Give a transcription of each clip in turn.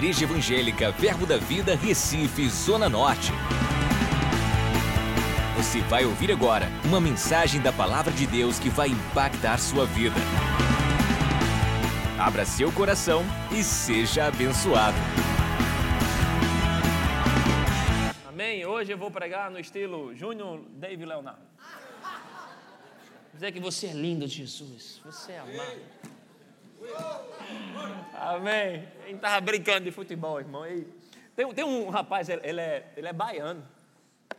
Igreja Evangélica Verbo da Vida, Recife, Zona Norte. Você vai ouvir agora uma mensagem da Palavra de Deus que vai impactar sua vida. Abra seu coração e seja abençoado. Amém? Hoje eu vou pregar no estilo Júnior David Leonardo. Dizer que você é lindo, Jesus. Você é amado. Amém. A gente estava brincando de futebol, irmão. E tem, tem um rapaz, ele, é, ele é baiano.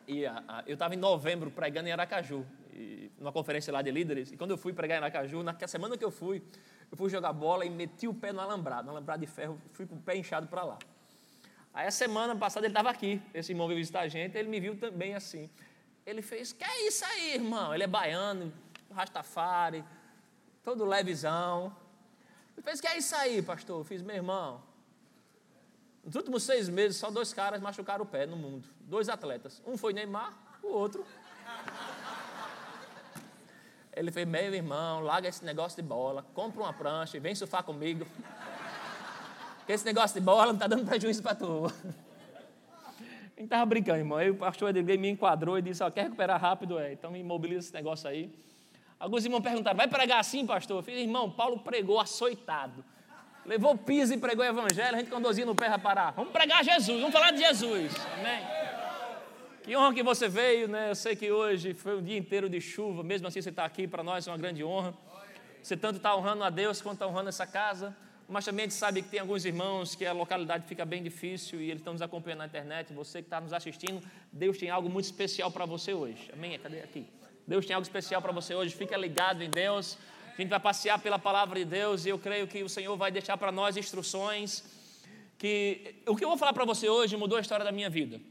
E a, a, eu estava em novembro pregando em Aracaju, e, numa conferência lá de líderes. E quando eu fui pregar em Aracaju, na semana que eu fui, eu fui jogar bola e meti o pé no alambrado, no alambrado de ferro, fui com o pé inchado para lá. Aí a semana passada ele estava aqui, esse irmão veio visitar a gente, ele me viu também assim. Ele fez, que é isso aí, irmão? Ele é baiano, rastafari, todo levezão. Fez, que é isso aí, pastor? Eu fiz, meu irmão. Nos últimos seis meses, só dois caras machucaram o pé no mundo. Dois atletas. Um foi Neymar, o outro. Ele fez, meu irmão, larga esse negócio de bola, compra uma prancha e vem surfar comigo. Porque esse negócio de bola não está dando prejuízo para tu. A gente estava brincando, irmão. Aí o pastor Edgar me enquadrou e disse, ó, quer recuperar rápido? É, então imobiliza esse negócio aí. Alguns irmãos perguntaram, vai pregar assim, pastor? Eu falei, irmão, Paulo pregou açoitado. Levou piso e pregou o evangelho, a gente com dorzinha no pé vai parar. Vamos pregar Jesus, vamos falar de Jesus. Amém? Que honra que você veio, né? Eu sei que hoje foi um dia inteiro de chuva, mesmo assim você está aqui, para nós é uma grande honra. Você tanto está honrando a Deus quanto está honrando essa casa. Mas também a gente sabe que tem alguns irmãos que a localidade fica bem difícil e eles estão nos acompanhando na internet. Você que está nos assistindo, Deus tem algo muito especial para você hoje. Amém? Cadê aqui? Deus tem algo especial para você hoje. Fica ligado em Deus. A gente vai passear pela palavra de Deus e eu creio que o Senhor vai deixar para nós instruções que o que eu vou falar para você hoje mudou a história da minha vida.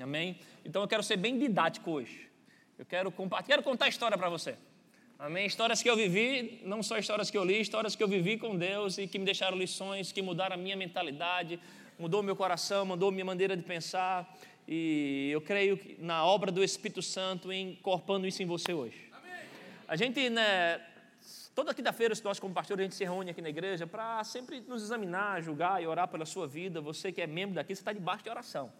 Amém? Então eu quero ser bem didático hoje. Eu quero, quero contar a história para você. Amém? Histórias que eu vivi, não só histórias que eu li, histórias que eu vivi com Deus e que me deixaram lições, que mudaram a minha mentalidade, mudou meu coração, mudou minha maneira de pensar. E eu creio na obra do Espírito Santo incorporando isso em você hoje. Amém. A gente, né, toda quinta-feira, nós como pastor, a gente se reúne aqui na igreja para sempre nos examinar, julgar e orar pela sua vida. Você que é membro daqui, você está debaixo de oração.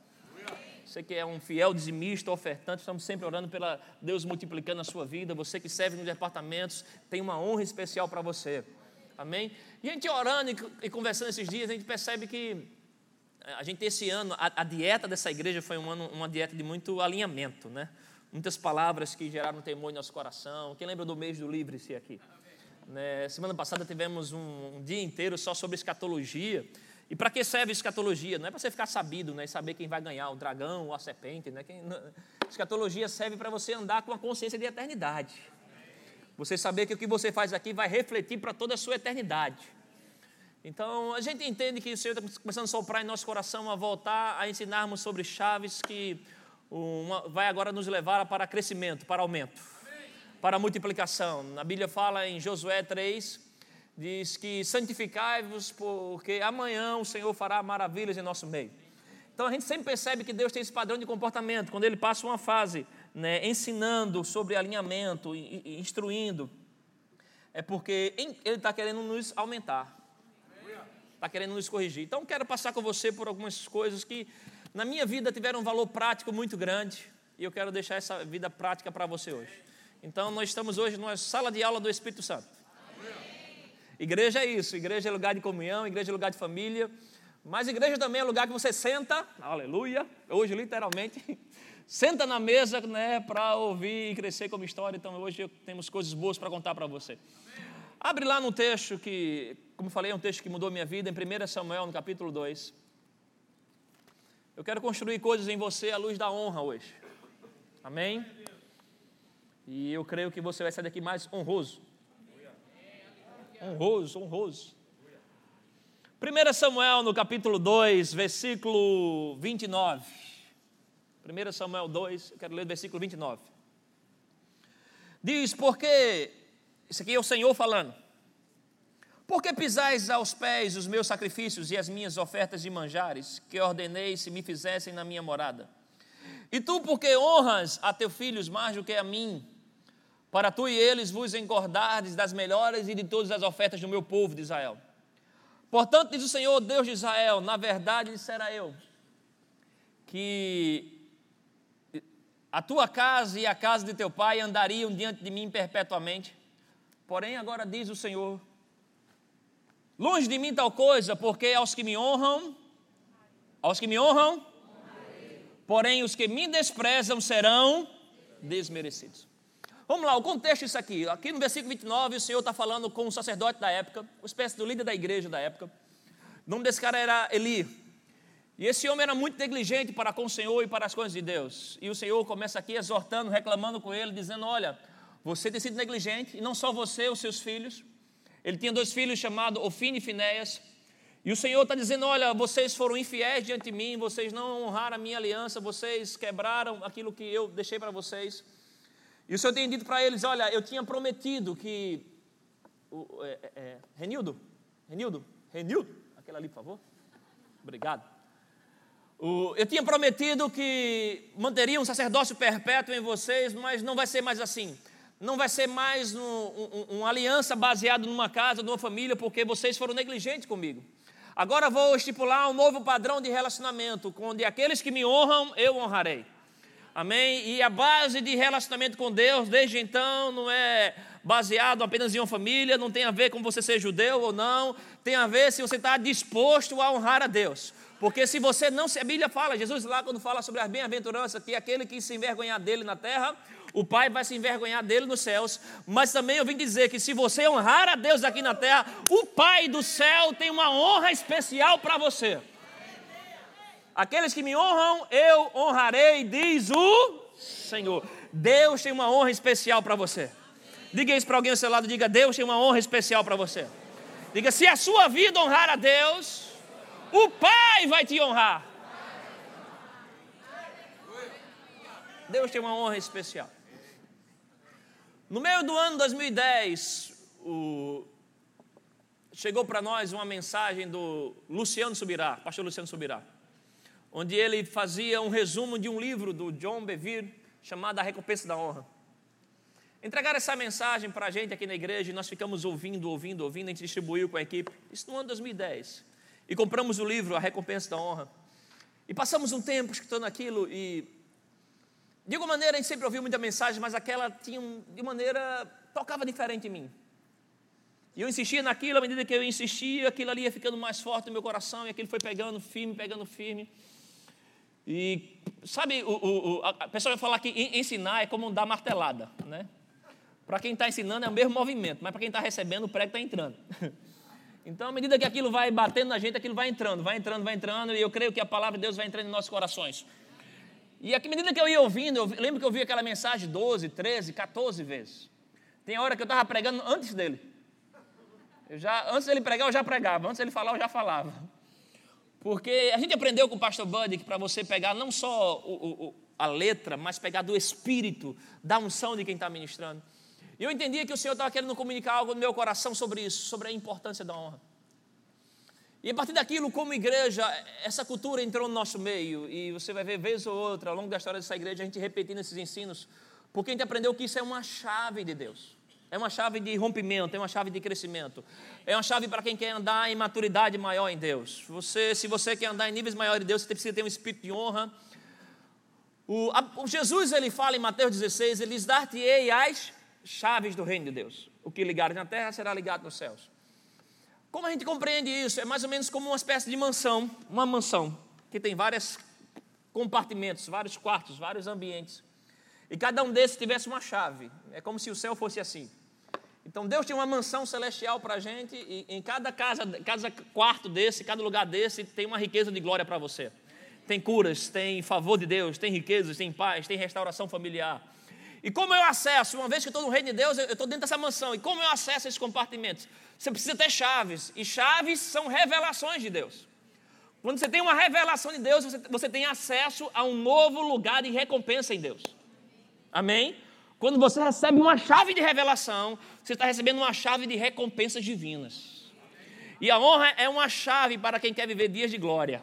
Você que é um fiel dizimista, ofertante, estamos sempre orando pela Deus multiplicando a sua vida. Você que serve nos departamentos, tem uma honra especial para você. Amém? E a gente orando e conversando esses dias, a gente percebe que a gente esse ano, a, a, dieta dessa igreja foi um ano, uma dieta de muito alinhamento, né? Muitas palavras que geraram temor em nosso coração. Quem lembra do mês do livre-se aqui? Né? Semana passada tivemos um, um, dia inteiro só sobre escatologia. E para que serve escatologia? Não é para você ficar sabido, né? E saber quem vai ganhar, o dragão ou a serpente, né? Quem, escatologia serve para você andar com a consciência de eternidade. Você saber que o que você faz aqui vai refletir para toda a sua eternidade. Então, a gente entende que o Senhor está começando a soprar em nosso coração a voltar a ensinarmos sobre chaves que uma, vai agora nos levar para crescimento, para aumento, para multiplicação. A Bíblia fala em Josué 3, diz que santificai-vos, porque amanhã o Senhor fará maravilhas em nosso meio. Então a gente sempre percebe que Deus tem esse padrão de comportamento, quando Ele passa uma fase né, ensinando sobre alinhamento, instruindo, é porque Ele está querendo nos aumentar está querendo nos corrigir. Então, quero passar com você por algumas coisas que na minha vida tiveram um valor prático muito grande e eu quero deixar essa vida prática para você hoje. Então, nós estamos hoje numa sala de aula do Espírito Santo. Igreja é isso, igreja é lugar de comunhão, igreja é lugar de família, mas igreja também é lugar que você senta, aleluia, hoje literalmente, senta na mesa né, para ouvir e crescer como história. Então, hoje temos coisas boas para contar para você. Abre lá no texto que, como falei, é um texto que mudou minha vida, em 1 Samuel, no capítulo 2. Eu quero construir coisas em você à luz da honra hoje. Amém? E eu creio que você vai sair daqui mais honroso. Honroso, honroso. 1 Samuel, no capítulo 2, versículo 29. 1 Samuel 2, eu quero ler o versículo 29. Diz: Porque isso aqui é o Senhor falando. Por que pisais aos pés os meus sacrifícios e as minhas ofertas de manjares, que ordenei se me fizessem na minha morada? E tu, porque honras a teus filhos mais do que a mim, para tu e eles vos engordardes das melhores e de todas as ofertas do meu povo de Israel? Portanto, diz o Senhor, Deus de Israel: Na verdade, dissera eu, que a tua casa e a casa de teu pai andariam diante de mim perpetuamente. Porém, agora diz o Senhor: Longe de mim tal coisa, porque aos que me honram, aos que me honram, porém os que me desprezam serão desmerecidos. Vamos lá, o contexto disso aqui. Aqui no versículo 29, o Senhor está falando com o sacerdote da época, uma espécie do líder da igreja da época. O nome desse cara era Eli. E esse homem era muito negligente para com o Senhor e para as coisas de Deus. E o Senhor começa aqui exortando, reclamando com ele, dizendo: Olha, você tem sido negligente, e não só você, os seus filhos. Ele tinha dois filhos chamados Ofine e Finéias. E o Senhor está dizendo: Olha, vocês foram infiéis diante de mim, vocês não honraram a minha aliança, vocês quebraram aquilo que eu deixei para vocês. E o Senhor tem dito para eles: Olha, eu tinha prometido que. O, é, é, é, Renildo? Renildo? Renildo? Aquela ali, por favor. Obrigado. O, eu tinha prometido que manteria um sacerdócio perpétuo em vocês, mas não vai ser mais assim não vai ser mais um, um, uma aliança baseada numa casa, numa família, porque vocês foram negligentes comigo. Agora vou estipular um novo padrão de relacionamento, onde aqueles que me honram, eu honrarei. Amém? E a base de relacionamento com Deus, desde então, não é baseado apenas em uma família, não tem a ver com você ser judeu ou não, tem a ver se você está disposto a honrar a Deus. Porque se você não se. A Bíblia fala, Jesus lá, quando fala sobre as bem-aventuranças, que aquele que se envergonhar dele na terra, o Pai vai se envergonhar dele nos céus, mas também eu vim dizer que se você honrar a Deus aqui na terra, o Pai do céu tem uma honra especial para você. Aqueles que me honram, eu honrarei, diz o Senhor. Deus tem uma honra especial para você. Diga isso para alguém ao seu lado, diga: Deus tem uma honra especial para você. Diga: se a sua vida honrar a Deus, o Pai vai te honrar. Deus tem uma honra especial. No meio do ano 2010, o... chegou para nós uma mensagem do Luciano Subirá, pastor Luciano Subirá, onde ele fazia um resumo de um livro do John Bevere chamado A Recompensa da Honra. Entregaram essa mensagem para a gente aqui na igreja e nós ficamos ouvindo, ouvindo, ouvindo, a gente distribuiu com a equipe, isso no ano 2010. E compramos o livro A Recompensa da Honra. E passamos um tempo escutando aquilo e de alguma maneira a gente sempre ouviu muita mensagem, mas aquela tinha, de maneira, tocava diferente em mim. E eu insistia naquilo, à medida que eu insistia, aquilo ali ia ficando mais forte no meu coração, e aquilo foi pegando firme, pegando firme. E, sabe, o, o, a pessoa vai falar que ensinar é como dar martelada, né? Para quem está ensinando é o mesmo movimento, mas para quem está recebendo, o prego está entrando. Então, à medida que aquilo vai batendo na gente, aquilo vai entrando, vai entrando, vai entrando, e eu creio que a palavra de Deus vai entrando em nossos corações. E à medida que eu ia ouvindo, eu lembro que eu ouvi aquela mensagem 12, 13, 14 vezes. Tem hora que eu estava pregando antes dele. Eu já, antes dele pregar, eu já pregava. Antes dele falar, eu já falava. Porque a gente aprendeu com o pastor Buddy que para você pegar não só o, o, a letra, mas pegar do espírito, da unção de quem está ministrando. E eu entendia que o Senhor estava querendo comunicar algo no meu coração sobre isso, sobre a importância da honra. E a partir daquilo, como igreja, essa cultura entrou no nosso meio. E você vai ver, vez ou outra, ao longo da história dessa igreja, a gente repetindo esses ensinos, porque a gente aprendeu que isso é uma chave de Deus. É uma chave de rompimento, é uma chave de crescimento. É uma chave para quem quer andar em maturidade maior em Deus. Você, se você quer andar em níveis maiores de Deus, você precisa ter um espírito de honra. O, a, o Jesus, ele fala em Mateus 16, ele diz, dar-te-ei as chaves do reino de Deus. O que ligares na terra será ligado nos céus. Como a gente compreende isso? É mais ou menos como uma espécie de mansão, uma mansão que tem vários compartimentos, vários quartos, vários ambientes. E cada um desses tivesse uma chave. É como se o céu fosse assim. Então Deus tem uma mansão celestial para a gente, e em cada casa, cada quarto desse, cada lugar desse, tem uma riqueza de glória para você. Tem curas, tem favor de Deus, tem riquezas, tem paz, tem restauração familiar. E como eu acesso, uma vez que eu estou no reino de Deus, eu estou dentro dessa mansão, e como eu acesso esses compartimentos? Você precisa ter chaves, e chaves são revelações de Deus. Quando você tem uma revelação de Deus, você, você tem acesso a um novo lugar de recompensa em Deus. Amém? Quando você recebe uma chave de revelação, você está recebendo uma chave de recompensas divinas. E a honra é uma chave para quem quer viver dias de glória.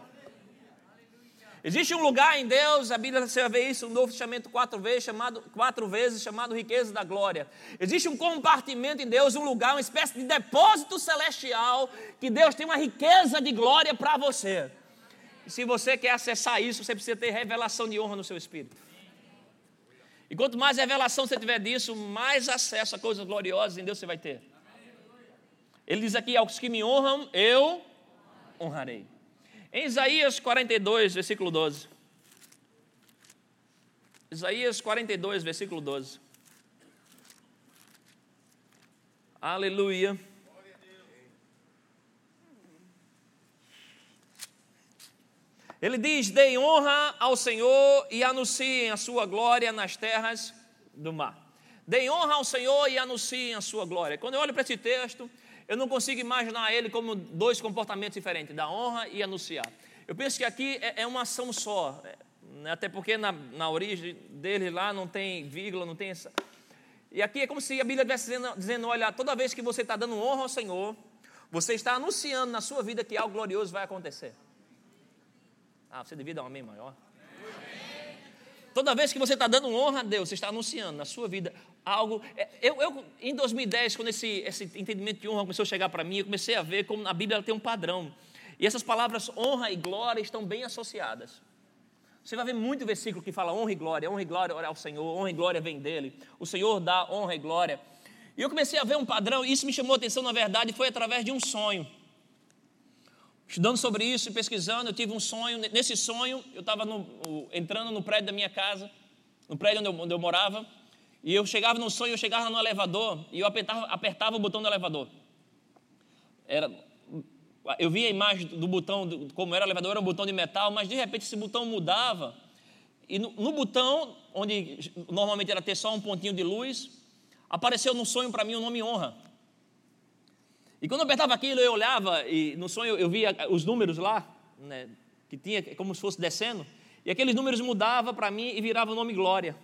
Existe um lugar em Deus, a Bíblia você ver isso, um Novo Testamento quatro vezes, chamado, quatro vezes, chamado riqueza da glória. Existe um compartimento em Deus, um lugar, uma espécie de depósito celestial, que Deus tem uma riqueza de glória para você. E se você quer acessar isso, você precisa ter revelação de honra no seu espírito. E quanto mais revelação você tiver disso, mais acesso a coisas gloriosas em Deus você vai ter. Ele diz aqui: aos que me honram, eu honrarei. Em Isaías 42, versículo 12. Isaías 42, versículo 12. Aleluia. Ele diz: Deem honra ao Senhor e anunciem a sua glória nas terras do mar. Deem honra ao Senhor e anunciem a sua glória. Quando eu olho para esse texto, eu não consigo imaginar ele como dois comportamentos diferentes, da honra e anunciar. Eu penso que aqui é, é uma ação só, né? até porque na, na origem dele lá não tem vírgula, não tem essa. E aqui é como se a Bíblia estivesse dizendo, dizendo: olha, toda vez que você está dando honra ao Senhor, você está anunciando na sua vida que algo glorioso vai acontecer. Ah, você devia dar um amém maior. Toda vez que você está dando honra a Deus, você está anunciando na sua vida algo. É, eu, eu em 2010, quando esse, esse entendimento de honra começou a chegar para mim, eu comecei a ver como a Bíblia tem um padrão. E essas palavras honra e glória estão bem associadas. Você vai ver muito versículo que fala honra e glória, honra e glória ao Senhor, honra e glória vem dele. O Senhor dá honra e glória. E eu comecei a ver um padrão, e isso me chamou a atenção, na verdade, foi através de um sonho. Estudando sobre isso e pesquisando, eu tive um sonho. Nesse sonho, eu estava entrando no prédio da minha casa, no prédio onde eu, onde eu, morava, e eu chegava no sonho, eu chegava no elevador e eu apertava, apertava o botão do elevador. Era, eu via a imagem do botão, como era o elevador, era um botão de metal, mas de repente esse botão mudava, e no, no botão, onde normalmente era ter só um pontinho de luz, apareceu no sonho para mim o nome honra. E quando eu apertava aquilo, eu olhava e no sonho eu via os números lá, né, que tinha como se fosse descendo, e aqueles números mudavam para mim e virava o nome Glória.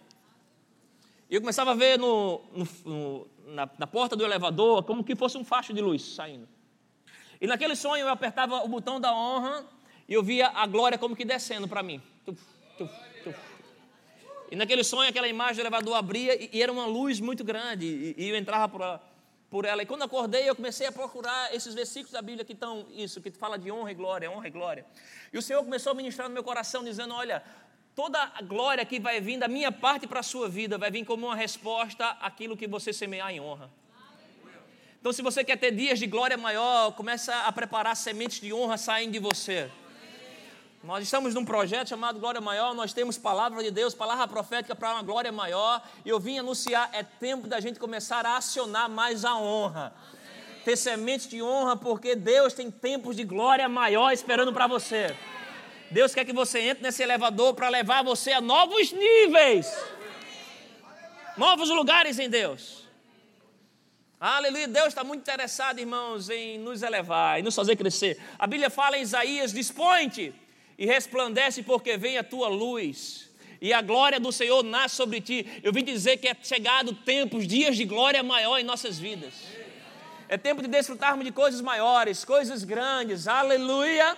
E eu começava a ver no, no, na, na, porta do elevador como que fosse um facho de luz saindo. E naquele sonho eu apertava o botão da honra e eu via a glória como que descendo para mim. Tuf, tuf, tuf. E naquele sonho aquela imagem do elevador abria e, e era uma luz muito grande e, e eu entrava por por ela. E quando acordei, eu comecei a procurar esses versículos da Bíblia que estão, isso, que fala de honra e glória, honra e glória. E o Senhor começou a ministrar no meu coração, dizendo: Olha, toda a glória que vai vir da minha parte para a sua vida vai vir como uma resposta àquilo que você semear em honra. Então, se você quer ter dias de glória maior, começa a preparar sementes de honra saindo de você. Nós estamos num projeto chamado Glória Maior, nós temos palavra de Deus, palavra profética para uma glória maior, e eu vim anunciar, é tempo da gente começar a acionar mais a honra. Ter sementes de honra, porque Deus tem tempos de glória maior esperando para você. Deus quer que você entre nesse elevador para levar você a novos níveis, novos lugares em Deus. Aleluia, Deus está muito interessado, irmãos, em nos elevar, em nos fazer crescer. A Bíblia fala em Isaías: dispõe-te e resplandece porque vem a tua luz. E a glória do Senhor nasce sobre ti. Eu vim dizer que é chegado tempos, dias de glória maior em nossas vidas. É tempo de desfrutarmos de coisas maiores, coisas grandes. Aleluia.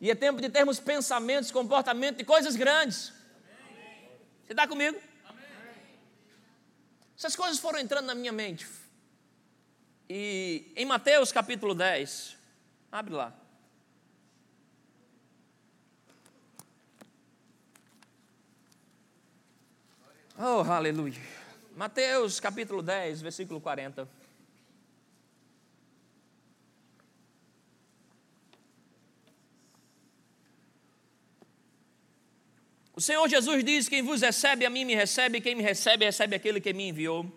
E é tempo de termos pensamentos, comportamento de coisas grandes. Você está comigo? Essas coisas foram entrando na minha mente. E em Mateus capítulo 10, abre lá. Oh, aleluia. Mateus capítulo 10, versículo 40. O Senhor Jesus diz: Quem vos recebe, a mim me recebe, quem me recebe, recebe aquele que me enviou.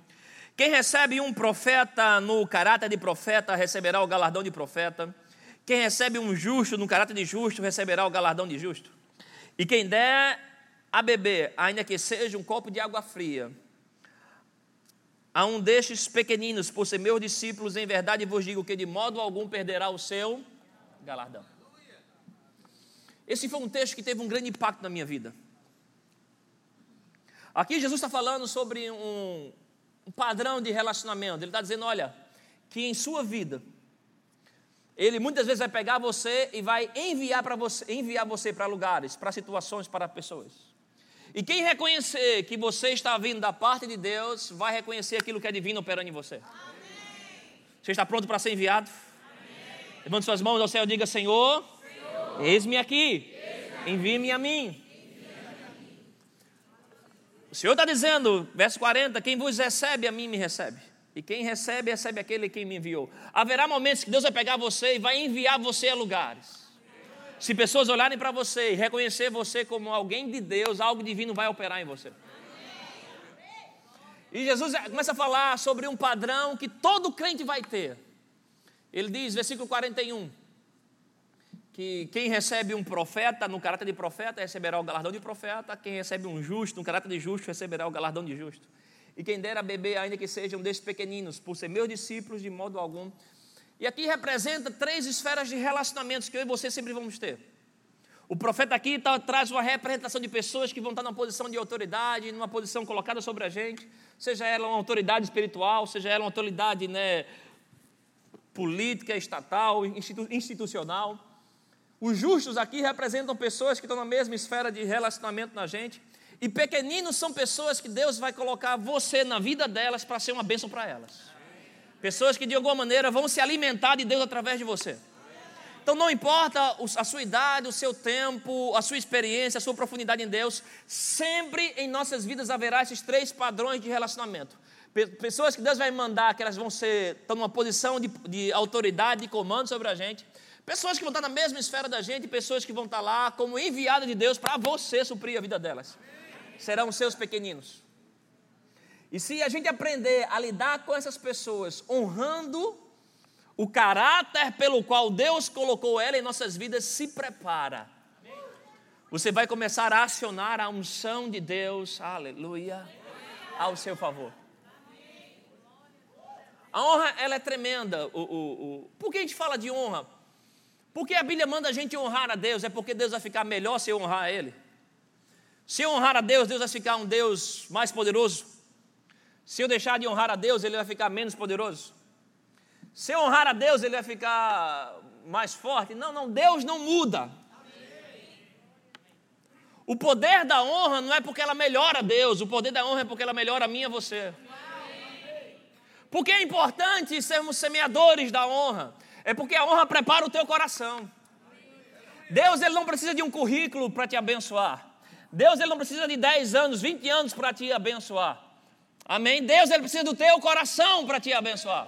Quem recebe um profeta no caráter de profeta, receberá o galardão de profeta. Quem recebe um justo no caráter de justo, receberá o galardão de justo. E quem der a beber, ainda que seja um copo de água fria, a um destes pequeninos, por ser meus discípulos, em verdade vos digo que de modo algum perderá o seu galardão. Esse foi um texto que teve um grande impacto na minha vida. Aqui Jesus está falando sobre um, um padrão de relacionamento. Ele está dizendo: olha, que em sua vida, Ele muitas vezes vai pegar você e vai enviar para você, enviar você para lugares, para situações, para pessoas. E quem reconhecer que você está vindo da parte de Deus, vai reconhecer aquilo que é divino operando em você. Amém. Você está pronto para ser enviado? Levante suas mãos ao céu e diga: Senhor, Senhor eis-me aqui, envie-me a mim. O Senhor está dizendo, verso 40, quem vos recebe, a mim me recebe. E quem recebe, recebe aquele que me enviou. Haverá momentos que Deus vai pegar você e vai enviar você a lugares. Se pessoas olharem para você e reconhecer você como alguém de Deus, algo divino vai operar em você. E Jesus começa a falar sobre um padrão que todo crente vai ter. Ele diz, versículo 41, que quem recebe um profeta no caráter de profeta receberá o galardão de profeta, quem recebe um justo no caráter de justo receberá o galardão de justo. E quem dera beber, ainda que sejam desses pequeninos, por ser meus discípulos, de modo algum. E aqui representa três esferas de relacionamentos que eu e você sempre vamos ter. O profeta aqui tá, traz uma representação de pessoas que vão estar numa posição de autoridade, numa posição colocada sobre a gente, seja ela uma autoridade espiritual, seja ela uma autoridade né, política, estatal, institu institucional. Os justos aqui representam pessoas que estão na mesma esfera de relacionamento na gente. E pequeninos são pessoas que Deus vai colocar você na vida delas para ser uma bênção para elas. Pessoas que de alguma maneira vão se alimentar de Deus através de você. Então não importa a sua idade, o seu tempo, a sua experiência, a sua profundidade em Deus, sempre em nossas vidas haverá esses três padrões de relacionamento. Pessoas que Deus vai mandar, que elas vão ser, estão numa posição de, de autoridade, de comando sobre a gente. Pessoas que vão estar na mesma esfera da gente, pessoas que vão estar lá como enviadas de Deus para você suprir a vida delas. Serão seus pequeninos. E se a gente aprender a lidar com essas pessoas honrando o caráter pelo qual Deus colocou ela em nossas vidas, se prepara. Você vai começar a acionar a unção de Deus, aleluia, ao seu favor. A honra, ela é tremenda. O, o, o... Por que a gente fala de honra? Porque a Bíblia manda a gente honrar a Deus, é porque Deus vai ficar melhor se eu honrar a Ele. Se eu honrar a Deus, Deus vai ficar um Deus mais poderoso. Se eu deixar de honrar a Deus, Ele vai ficar menos poderoso. Se eu honrar a Deus, Ele vai ficar mais forte. Não, não, Deus não muda. O poder da honra não é porque ela melhora Deus, o poder da honra é porque ela melhora a mim e a você. Porque é importante sermos semeadores da honra. É porque a honra prepara o teu coração. Deus ele não precisa de um currículo para te abençoar. Deus ele não precisa de 10 anos, 20 anos para te abençoar. Amém? Deus ele precisa do teu coração para te abençoar.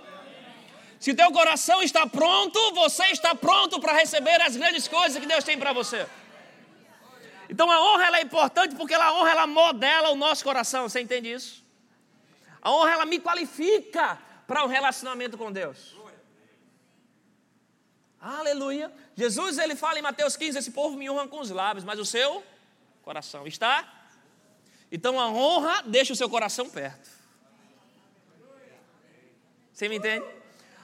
Se teu coração está pronto, você está pronto para receber as grandes coisas que Deus tem para você. Então a honra é importante porque a honra ela modela o nosso coração. Você entende isso? A honra ela me qualifica para um relacionamento com Deus. Aleluia. Jesus ele fala em Mateus 15: esse povo me honra com os lábios, mas o seu coração está. Então a honra deixa o seu coração perto. Você me entende?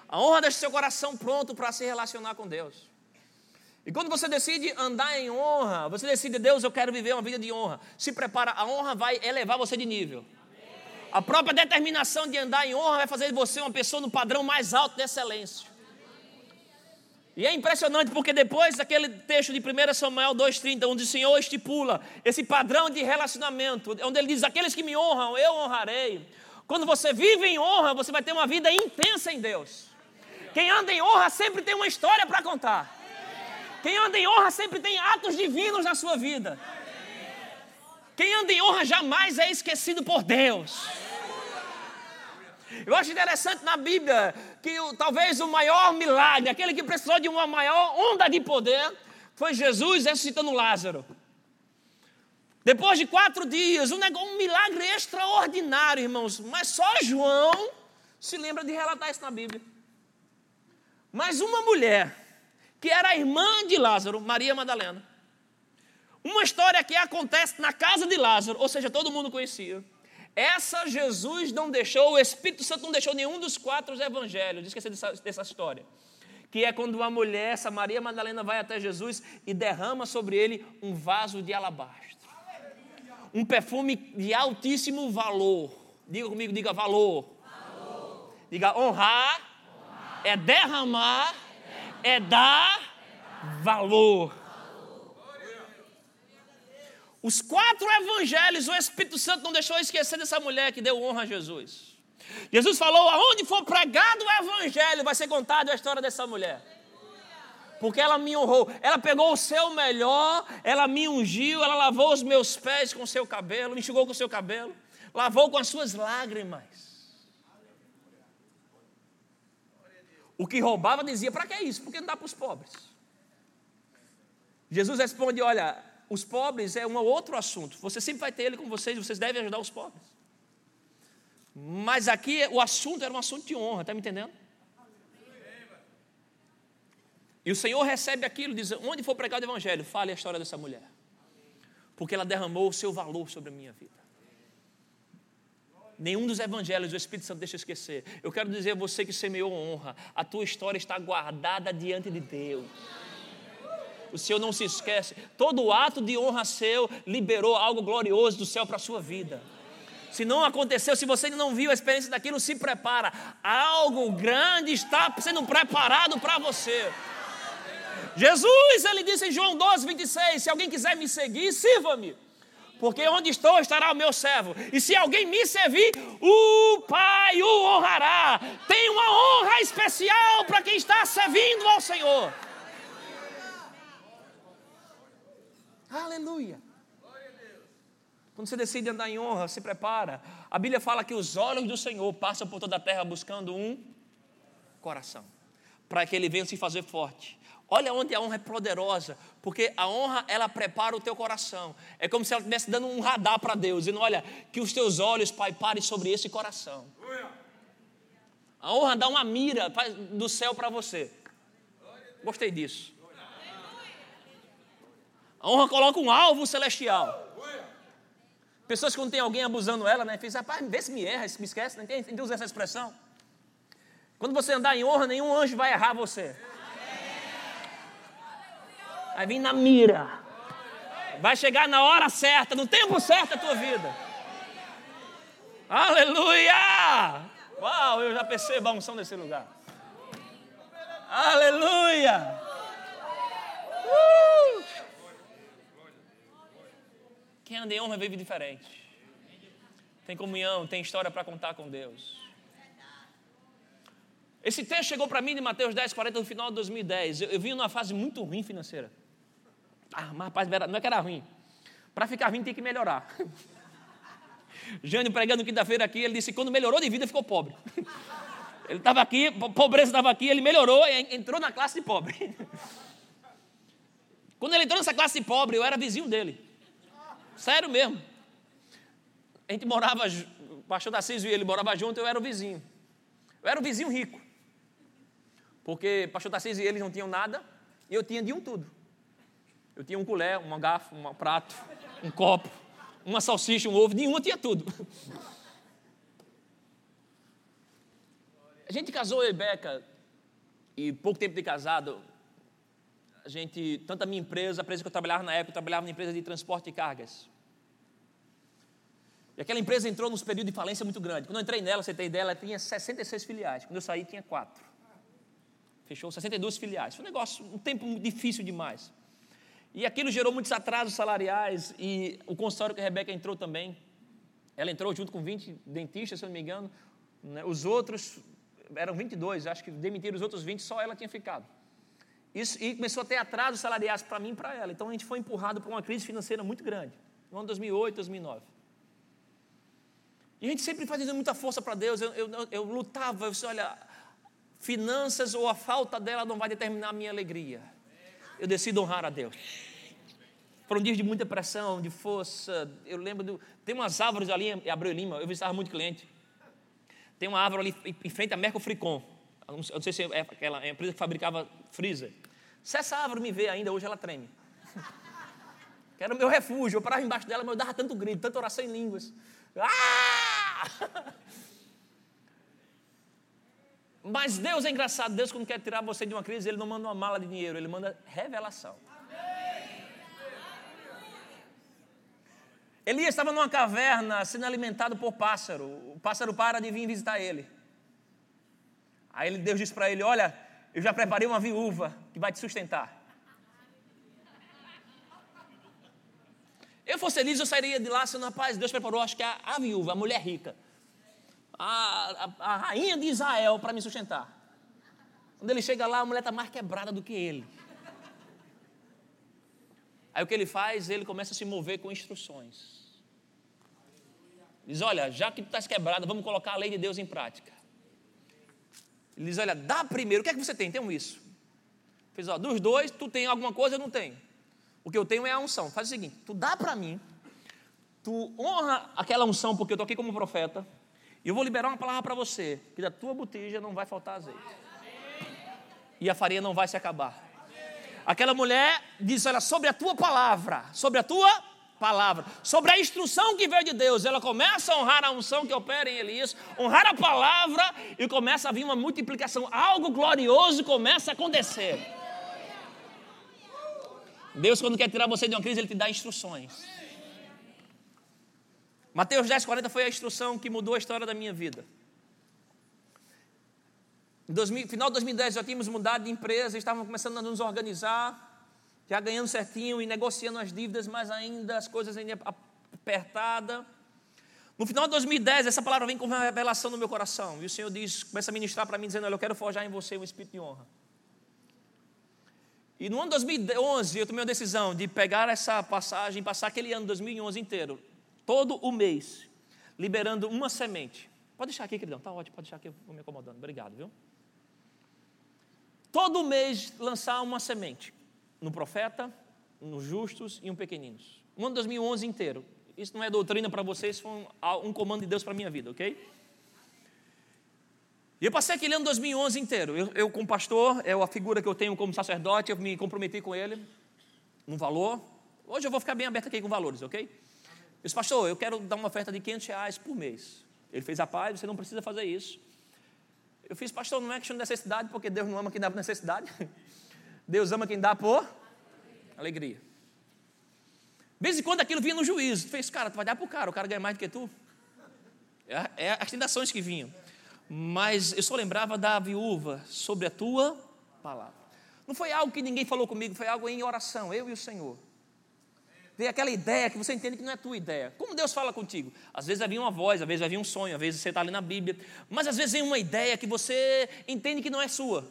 A honra deixa o seu coração pronto para se relacionar com Deus. E quando você decide andar em honra, você decide, Deus, eu quero viver uma vida de honra. Se prepara, a honra vai elevar você de nível. A própria determinação de andar em honra vai fazer de você uma pessoa no padrão mais alto de excelência. E é impressionante porque depois daquele texto de 1 Samuel 2,30, onde o Senhor estipula esse padrão de relacionamento, onde ele diz: Aqueles que me honram, eu honrarei. Quando você vive em honra, você vai ter uma vida intensa em Deus. Quem anda em honra sempre tem uma história para contar. Quem anda em honra sempre tem atos divinos na sua vida. Quem anda em honra jamais é esquecido por Deus. Eu acho interessante na Bíblia que talvez o maior milagre, aquele que precisou de uma maior onda de poder, foi Jesus ressuscitando Lázaro. Depois de quatro dias, um, negócio, um milagre extraordinário, irmãos. Mas só João se lembra de relatar isso na Bíblia. Mas uma mulher, que era a irmã de Lázaro, Maria Madalena, uma história que acontece na casa de Lázaro, ou seja, todo mundo conhecia. Essa Jesus não deixou, o Espírito Santo não deixou nenhum dos quatro evangelhos, esquecer dessa, dessa história. Que é quando uma mulher, essa Maria Madalena, vai até Jesus e derrama sobre ele um vaso de alabastro. Um perfume de altíssimo valor. Diga comigo, diga valor. Diga honrar, honrar. É, derramar, é derramar, é dar valor. Os quatro evangelhos, o Espírito Santo não deixou esquecer dessa mulher que deu honra a Jesus. Jesus falou: aonde for pregado o evangelho, vai ser contada a história dessa mulher. Porque ela me honrou, ela pegou o seu melhor, ela me ungiu, ela lavou os meus pés com o seu cabelo, enxugou com o seu cabelo, lavou com as suas lágrimas. O que roubava dizia: para que isso? Porque não dá para os pobres. Jesus responde: olha, os pobres é um outro assunto. Você sempre vai ter ele com vocês, vocês devem ajudar os pobres. Mas aqui o assunto era um assunto de honra, está me entendendo? E o Senhor recebe aquilo, diz: onde for pregado o Evangelho, fale a história dessa mulher. Porque ela derramou o seu valor sobre a minha vida. Nenhum dos evangelhos o Espírito Santo deixa esquecer. Eu quero dizer a você que semeou honra, a tua história está guardada diante de Deus o Senhor não se esquece. Todo ato de honra seu liberou algo glorioso do céu para a sua vida. Se não aconteceu, se você não viu a experiência daquilo, se prepara. Algo grande está sendo preparado para você. Jesus, ele disse em João 12, 26: Se alguém quiser me seguir, sirva-me. Porque onde estou estará o meu servo. E se alguém me servir, o Pai o honrará. Tem uma honra especial para quem está servindo ao Senhor. Aleluia. Quando você decide andar em honra, se prepara. A Bíblia fala que os olhos do Senhor passam por toda a terra buscando um coração, para que ele venha se fazer forte. Olha onde a honra é poderosa, porque a honra ela prepara o teu coração. É como se ela estivesse dando um radar para Deus, dizendo: Olha, que os teus olhos, Pai, parem sobre esse coração. A honra dá uma mira do céu para você. Gostei disso. A honra coloca um alvo celestial. Pessoas que quando tem alguém abusando ela, né? Fiz, rapaz, vê se me erra, se me esquece, não tem, tem usa essa expressão. Quando você andar em honra, nenhum anjo vai errar você. Vai vir na mira. Vai chegar na hora certa, no tempo certo a tua vida. Aleluia! Uau, eu já percebo a unção desse lugar. Aleluia! Uh! Quem anda em honra vive diferente. Tem comunhão, tem história para contar com Deus. Esse texto chegou para mim de Mateus 10, 40, no final de 2010. Eu, eu vim numa fase muito ruim financeira. Ah, mas rapaz, não é que era ruim. Para ficar ruim tem que melhorar. Jânio pregando quinta-feira aqui, ele disse quando melhorou de vida ficou pobre. Ele estava aqui, pobreza estava aqui, ele melhorou e entrou na classe de pobre. Quando ele entrou nessa classe de pobre, eu era vizinho dele. Sério mesmo. A gente morava, o pastor Tarcísio e ele morava junto, eu era o vizinho. Eu era o vizinho rico. Porque o pastor Tarcísio e eles não tinham nada, e eu tinha de um tudo. Eu tinha um colher, uma garfo, um prato, um copo, uma salsicha, um ovo, de um eu tinha tudo. A gente casou, eu e Beca, e pouco tempo de casado, a gente, tanto a minha empresa, a empresa que eu trabalhava na época, eu trabalhava na empresa de transporte de cargas. E aquela empresa entrou num período de falência muito grande. Quando eu entrei nela, você tem ideia, ela tinha 66 filiais. Quando eu saí, tinha quatro. Fechou 62 filiais. Foi um negócio, um tempo difícil demais. E aquilo gerou muitos atrasos salariais e o consultório que a Rebeca entrou também. Ela entrou junto com 20 dentistas, se eu não me engano. Né? Os outros eram 22, acho que demitiram os outros 20, só ela tinha ficado. Isso, e começou a ter atrasos salariais para mim e para ela. Então a gente foi empurrado para uma crise financeira muito grande, no ano 2008, 2009. E a gente sempre fazendo muita força para Deus. Eu, eu, eu, lutava, eu disse, olha, finanças ou a falta dela não vai determinar a minha alegria. Eu decido honrar a Deus. Foram dias de muita pressão, de força. Eu lembro, do, tem umas árvores ali em Abreu Lima, eu visitava muito cliente. Tem uma árvore ali em frente a Mercofricon. Eu não sei se é aquela empresa que fabricava freezer. Se essa árvore me vê ainda, hoje ela treme. que era o meu refúgio. Eu parava embaixo dela, mas eu dava tanto grito, tanta oração em línguas. Ah! Mas Deus é engraçado. Deus, quando quer tirar você de uma crise, Ele não manda uma mala de dinheiro, Ele manda revelação. Elias estava numa caverna sendo alimentado por pássaro. O pássaro para de vir visitar ele. Aí Deus disse para ele: Olha, Eu já preparei uma viúva que vai te sustentar. Eu fosse Elisa, eu sairia de lá sendo, rapaz, Deus preparou, acho que a, a viúva, a mulher rica, a, a, a rainha de Israel para me sustentar. Quando ele chega lá, a mulher está mais quebrada do que ele. Aí o que ele faz? Ele começa a se mover com instruções. Diz: Olha, já que tu estás quebrada, vamos colocar a lei de Deus em prática. Ele diz: Olha, dá primeiro. O que é que você tem? Tem isso. Fiz, ó, dos dois, tu tem alguma coisa, eu não tenho. O que eu tenho é a unção. Faz o seguinte: tu dá para mim, tu honra aquela unção, porque eu estou aqui como profeta, e eu vou liberar uma palavra para você: que da tua botija não vai faltar azeite, e a farinha não vai se acabar. Aquela mulher diz: Olha, sobre a tua palavra, sobre a tua palavra, sobre a instrução que veio de Deus, ela começa a honrar a unção que opera em Elias, honrar a palavra e começa a vir uma multiplicação, algo glorioso começa a acontecer. Deus, quando quer tirar você de uma crise, Ele te dá instruções. Mateus 10, 40 foi a instrução que mudou a história da minha vida. No 2000, final de 2010 já tínhamos mudado de empresa, estávamos começando a nos organizar já ganhando certinho e negociando as dívidas, mas ainda as coisas ainda apertadas. No final de 2010, essa palavra vem com uma revelação no meu coração. E o Senhor diz, começa a ministrar para mim, dizendo: Olha, eu quero forjar em você um espírito de honra. E no ano de 2011, eu tomei a decisão de pegar essa passagem, passar aquele ano 2011 inteiro, todo o mês, liberando uma semente. Pode deixar aqui, queridão. Tá ótimo, pode deixar aqui, eu vou me acomodando. Obrigado, viu? Todo mês lançar uma semente no profeta, nos justos e um pequeninos. Um ano de 2011 inteiro. Isso não é doutrina para vocês, foi um, um comando de Deus para a minha vida, ok? E eu passei aquele ano 2011 inteiro. Eu, eu, como pastor, é a figura que eu tenho como sacerdote, eu me comprometi com ele, no valor. Hoje eu vou ficar bem aberto aqui com valores, ok? Eu disse, pastor, eu quero dar uma oferta de 500 reais por mês. Ele fez a paz, você não precisa fazer isso. Eu fiz, pastor, não é questão de necessidade, porque Deus não ama quem dá necessidade. Deus ama quem dá por alegria. De vez em quando aquilo vinha no juízo. Tu fez, cara, tu vai dar o cara, o cara ganha mais do que tu. É, é as tentações que vinham. Mas eu só lembrava da viúva sobre a tua palavra. Não foi algo que ninguém falou comigo, foi algo em oração, eu e o Senhor. Tem aquela ideia que você entende que não é tua ideia. Como Deus fala contigo? Às vezes vai vir uma voz, às vezes vai vir um sonho, às vezes você está ali na Bíblia, mas às vezes vem uma ideia que você entende que não é sua.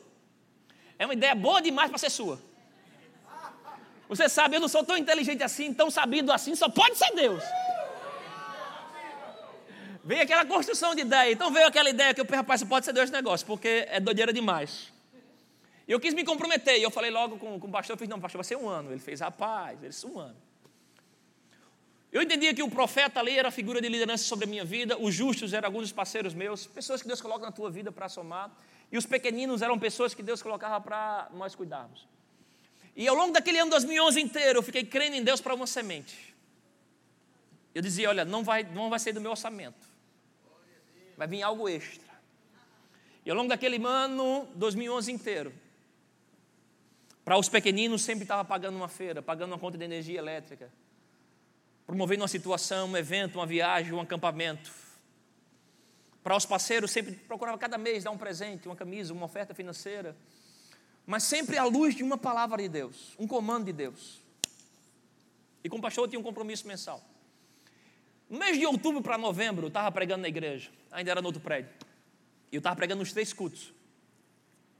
É uma ideia boa demais para ser sua. Você sabe, eu não sou tão inteligente assim, tão sabido assim, só pode ser Deus. Veio aquela construção de ideia. Então veio aquela ideia que eu pensei, rapaz, pode ser Deus esse negócio, porque é doideira demais. E eu quis me comprometer. E eu falei logo com, com o pastor, eu fiz, não, pastor, vai ser um ano. Ele fez, rapaz, ele um ano. Eu entendia que o profeta ali era a figura de liderança sobre a minha vida, os justos eram alguns dos parceiros meus, pessoas que Deus coloca na tua vida para somar. E os pequeninos eram pessoas que Deus colocava para nós cuidarmos. E ao longo daquele ano 2011 inteiro, eu fiquei crendo em Deus para uma semente. Eu dizia: olha, não vai, não vai ser do meu orçamento, vai vir algo extra. E ao longo daquele ano 2011 inteiro, para os pequeninos sempre estava pagando uma feira, pagando uma conta de energia elétrica, promovendo uma situação, um evento, uma viagem, um acampamento para os parceiros, sempre procurava cada mês dar um presente, uma camisa, uma oferta financeira. Mas sempre à luz de uma palavra de Deus, um comando de Deus. E com o pastor eu tinha um compromisso mensal. No mês de outubro para novembro, eu estava pregando na igreja, ainda era no outro prédio. E eu estava pregando nos três cultos.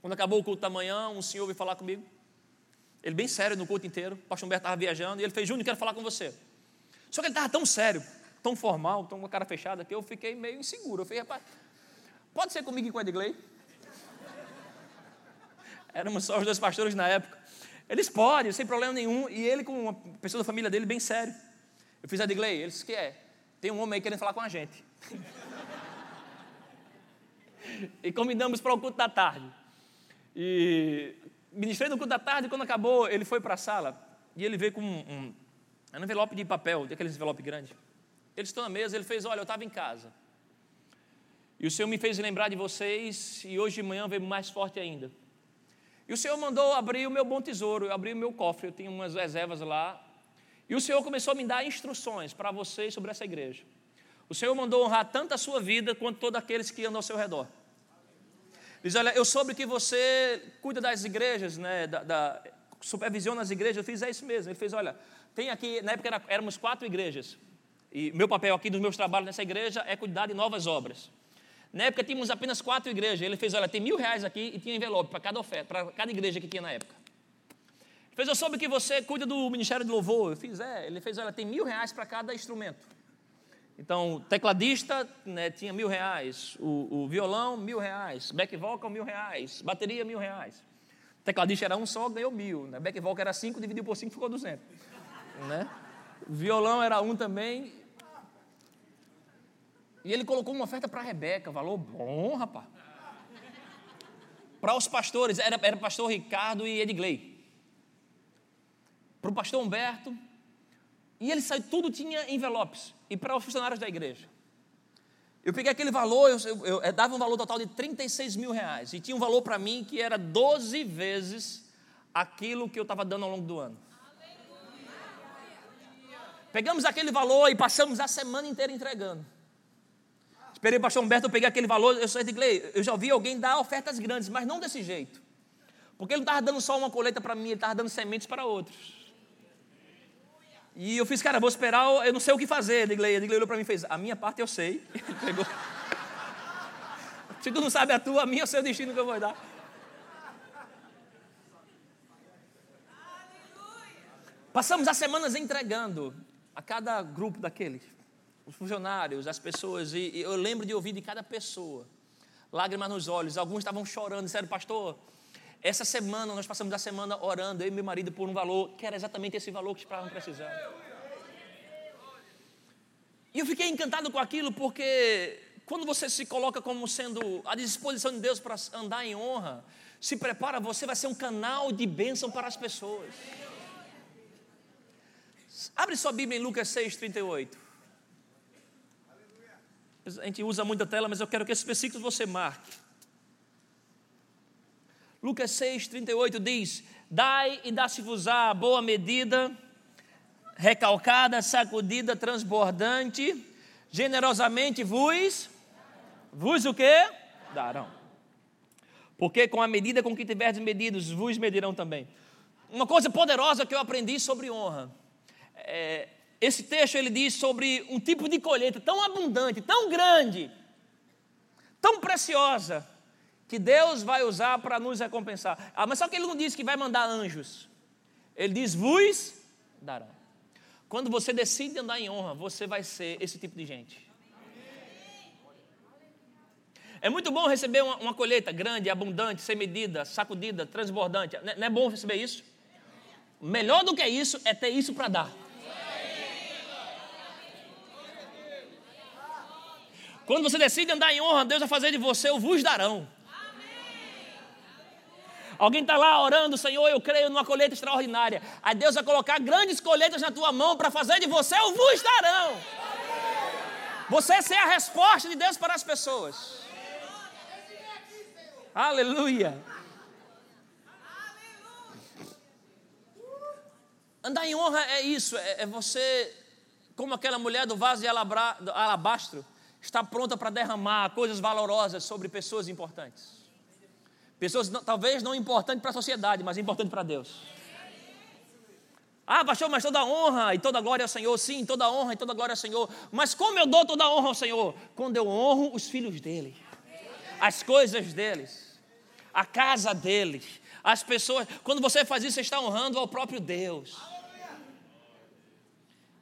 Quando acabou o culto da manhã, um senhor veio falar comigo. Ele bem sério no culto inteiro. O pastor Humberto estava viajando e ele fez, Júnior, quero falar com você. Só que ele estava tão sério tão formal, tão com a cara fechada, que eu fiquei meio inseguro. Eu falei, rapaz, pode ser comigo e com o Edgley? Éramos só os dois pastores na época. Eles podem, sem problema nenhum. E ele com uma pessoa da família dele bem sério. Eu fiz Edgley, ele disse que é. Tem um homem aí querendo falar com a gente. e convidamos para o culto da tarde. E ministrei no culto da tarde, quando acabou, ele foi para a sala e ele veio com um, um, um envelope de papel, daqueles envelope grande. Eles estão na mesa, ele fez: Olha, eu estava em casa. E o Senhor me fez lembrar de vocês, e hoje de manhã veio mais forte ainda. E o Senhor mandou abrir o meu bom tesouro, eu abri o meu cofre, eu tinha umas reservas lá. E o Senhor começou a me dar instruções para vocês sobre essa igreja. O Senhor mandou honrar tanto a sua vida quanto todos aqueles que andam ao seu redor. Diz: Olha, eu soube que você cuida das igrejas, né? Da, da, supervisiona as igrejas. Eu fiz: É isso mesmo. Ele fez: Olha, tem aqui, na época era, éramos quatro igrejas. E meu papel aqui dos meus trabalhos nessa igreja é cuidar de novas obras. Na época tínhamos apenas quatro igrejas. Ele fez: Olha, tem mil reais aqui e tinha envelope para cada oferta, para cada igreja que tinha na época. Ele fez: Eu soube que você cuida do ministério de louvor. Eu fiz: É. Ele fez: Olha, tem mil reais para cada instrumento. Então, tecladista né, tinha mil reais, o, o, violão, mil reais, back vocal, mil reais, bateria, mil reais. tecladista era um só, ganhou mil. Né? Back vocal era cinco, dividiu por cinco, ficou duzentos. Né? violão era um também. E ele colocou uma oferta para Rebeca, valor bom, rapaz. Para os pastores, era, era pastor Ricardo e Edgley. Para o pastor Humberto, e ele saiu, tudo tinha envelopes. E para os funcionários da igreja. Eu peguei aquele valor, eu, eu, eu, eu dava um valor total de 36 mil reais. E tinha um valor para mim que era 12 vezes aquilo que eu estava dando ao longo do ano. Pegamos aquele valor e passamos a semana inteira entregando. O pastor Humberto, eu peguei aquele valor, eu sou Edgley, eu já ouvi alguém dar ofertas grandes, mas não desse jeito. Porque ele não estava dando só uma colheita para mim, ele estava dando sementes para outros. E eu fiz, cara, vou esperar, eu não sei o que fazer. Edgley olhou para mim e fez, a minha parte eu sei. Ele pegou. Se tu não sabe a tua, a minha é o seu destino que eu vou dar. Passamos as semanas entregando a cada grupo daqueles, os funcionários, as pessoas, e, e eu lembro de ouvir de cada pessoa, lágrimas nos olhos, alguns estavam chorando, disseram, pastor, essa semana, nós passamos a semana orando, eu e meu marido, por um valor que era exatamente esse valor que estavam precisando. E eu fiquei encantado com aquilo, porque quando você se coloca como sendo à disposição de Deus para andar em honra, se prepara, você vai ser um canal de bênção para as pessoas. Abre sua Bíblia em Lucas 6, 38. A gente usa muita tela, mas eu quero que esses versículos você marque. Lucas 6, 38 diz: Dai e dá-se-vos-á boa medida, recalcada, sacudida, transbordante, generosamente vos, vos o que? Darão. Porque com a medida com que tiverdes medidos, vos medirão também. Uma coisa poderosa que eu aprendi sobre honra. É, esse texto ele diz sobre um tipo de colheita tão abundante, tão grande, tão preciosa, que Deus vai usar para nos recompensar. Ah, mas só que ele não diz que vai mandar anjos. Ele diz: vos dará. Quando você decide andar em honra, você vai ser esse tipo de gente. É muito bom receber uma, uma colheita grande, abundante, sem medida, sacudida, transbordante. Não é, não é bom receber isso? Melhor do que isso é ter isso para dar. Quando você decide andar em honra, Deus vai fazer de você o vos darão. Alguém está lá orando, Senhor, eu creio numa colheita extraordinária. Aí Deus vai colocar grandes colheitas na tua mão para fazer de você o vos darão. Você ser a resposta de Deus para as pessoas. Aleluia. Andar em honra é isso, é, é você, como aquela mulher do vaso de alabastro, está pronta para derramar coisas valorosas sobre pessoas importantes. Pessoas talvez não importantes para a sociedade, mas importantes para Deus. Ah, pastor, mas toda honra e toda glória ao Senhor, sim, toda honra e toda glória ao Senhor. Mas como eu dou toda honra ao Senhor? Quando eu honro os filhos dele, as coisas deles, a casa deles, as pessoas. Quando você faz isso, você está honrando ao próprio Deus.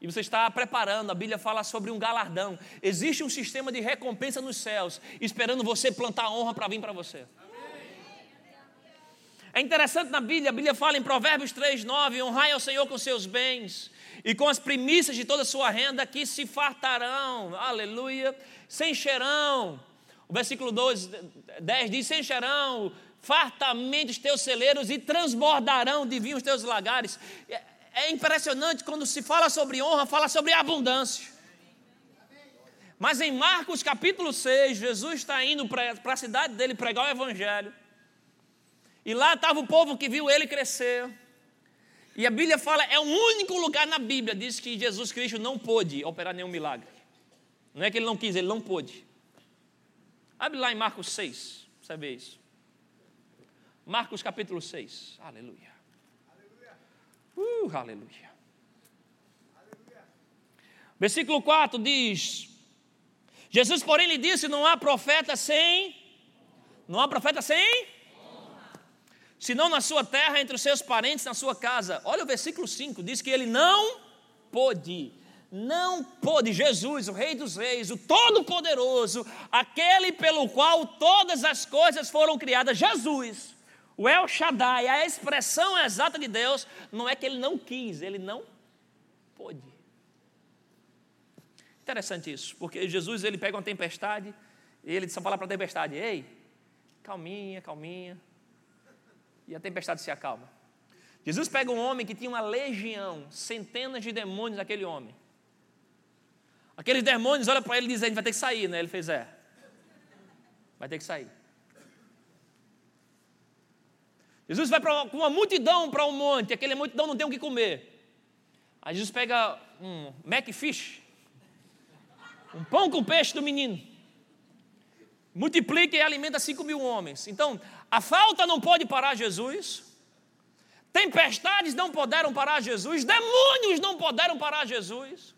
E você está preparando, a Bíblia fala sobre um galardão. Existe um sistema de recompensa nos céus, esperando você plantar honra para vir para você. É interessante na Bíblia, a Bíblia fala em Provérbios 3, 9: honrai ao Senhor com seus bens e com as primícias de toda a sua renda, que se fartarão, aleluia, se encherão. O versículo 12, 10 diz: se encherão fartamente os teus celeiros e transbordarão de vinho os teus lagares. É, impressionante quando se fala sobre honra, fala sobre abundância. Mas em Marcos capítulo 6, Jesus está indo para a cidade dele pregar o evangelho. E lá estava o povo que viu ele crescer. E a Bíblia fala, é o único lugar na Bíblia, diz que Jesus Cristo não pôde operar nenhum milagre. Não é que ele não quis, ele não pôde. Abre lá em Marcos 6, você vê isso. Marcos capítulo 6. Aleluia. Uh, aleluia. Versículo 4 diz: Jesus, porém, lhe disse: Não há profeta sem. Não há profeta sem. Senão na sua terra, entre os seus parentes, na sua casa. Olha o versículo 5: diz que ele não pôde. Não pôde, Jesus, o Rei dos Reis, o Todo-Poderoso, aquele pelo qual todas as coisas foram criadas, Jesus, o El Shaddai, a expressão exata de Deus, não é que ele não quis, ele não pôde. Interessante isso, porque Jesus ele pega uma tempestade e ele só fala para a tempestade: Ei, calminha, calminha. E a tempestade se acalma. Jesus pega um homem que tinha uma legião, centenas de demônios naquele homem. Aqueles demônios olham para ele e dizem: A gente vai ter que sair, né? Ele fez: É, vai ter que sair. Jesus vai com uma multidão para um monte, aquele multidão não tem o que comer. Aí Jesus pega um Macfish, um pão com peixe do menino. Multiplica e alimenta 5 mil homens. Então, a falta não pode parar Jesus. Tempestades não puderam parar Jesus. Demônios não puderam parar Jesus.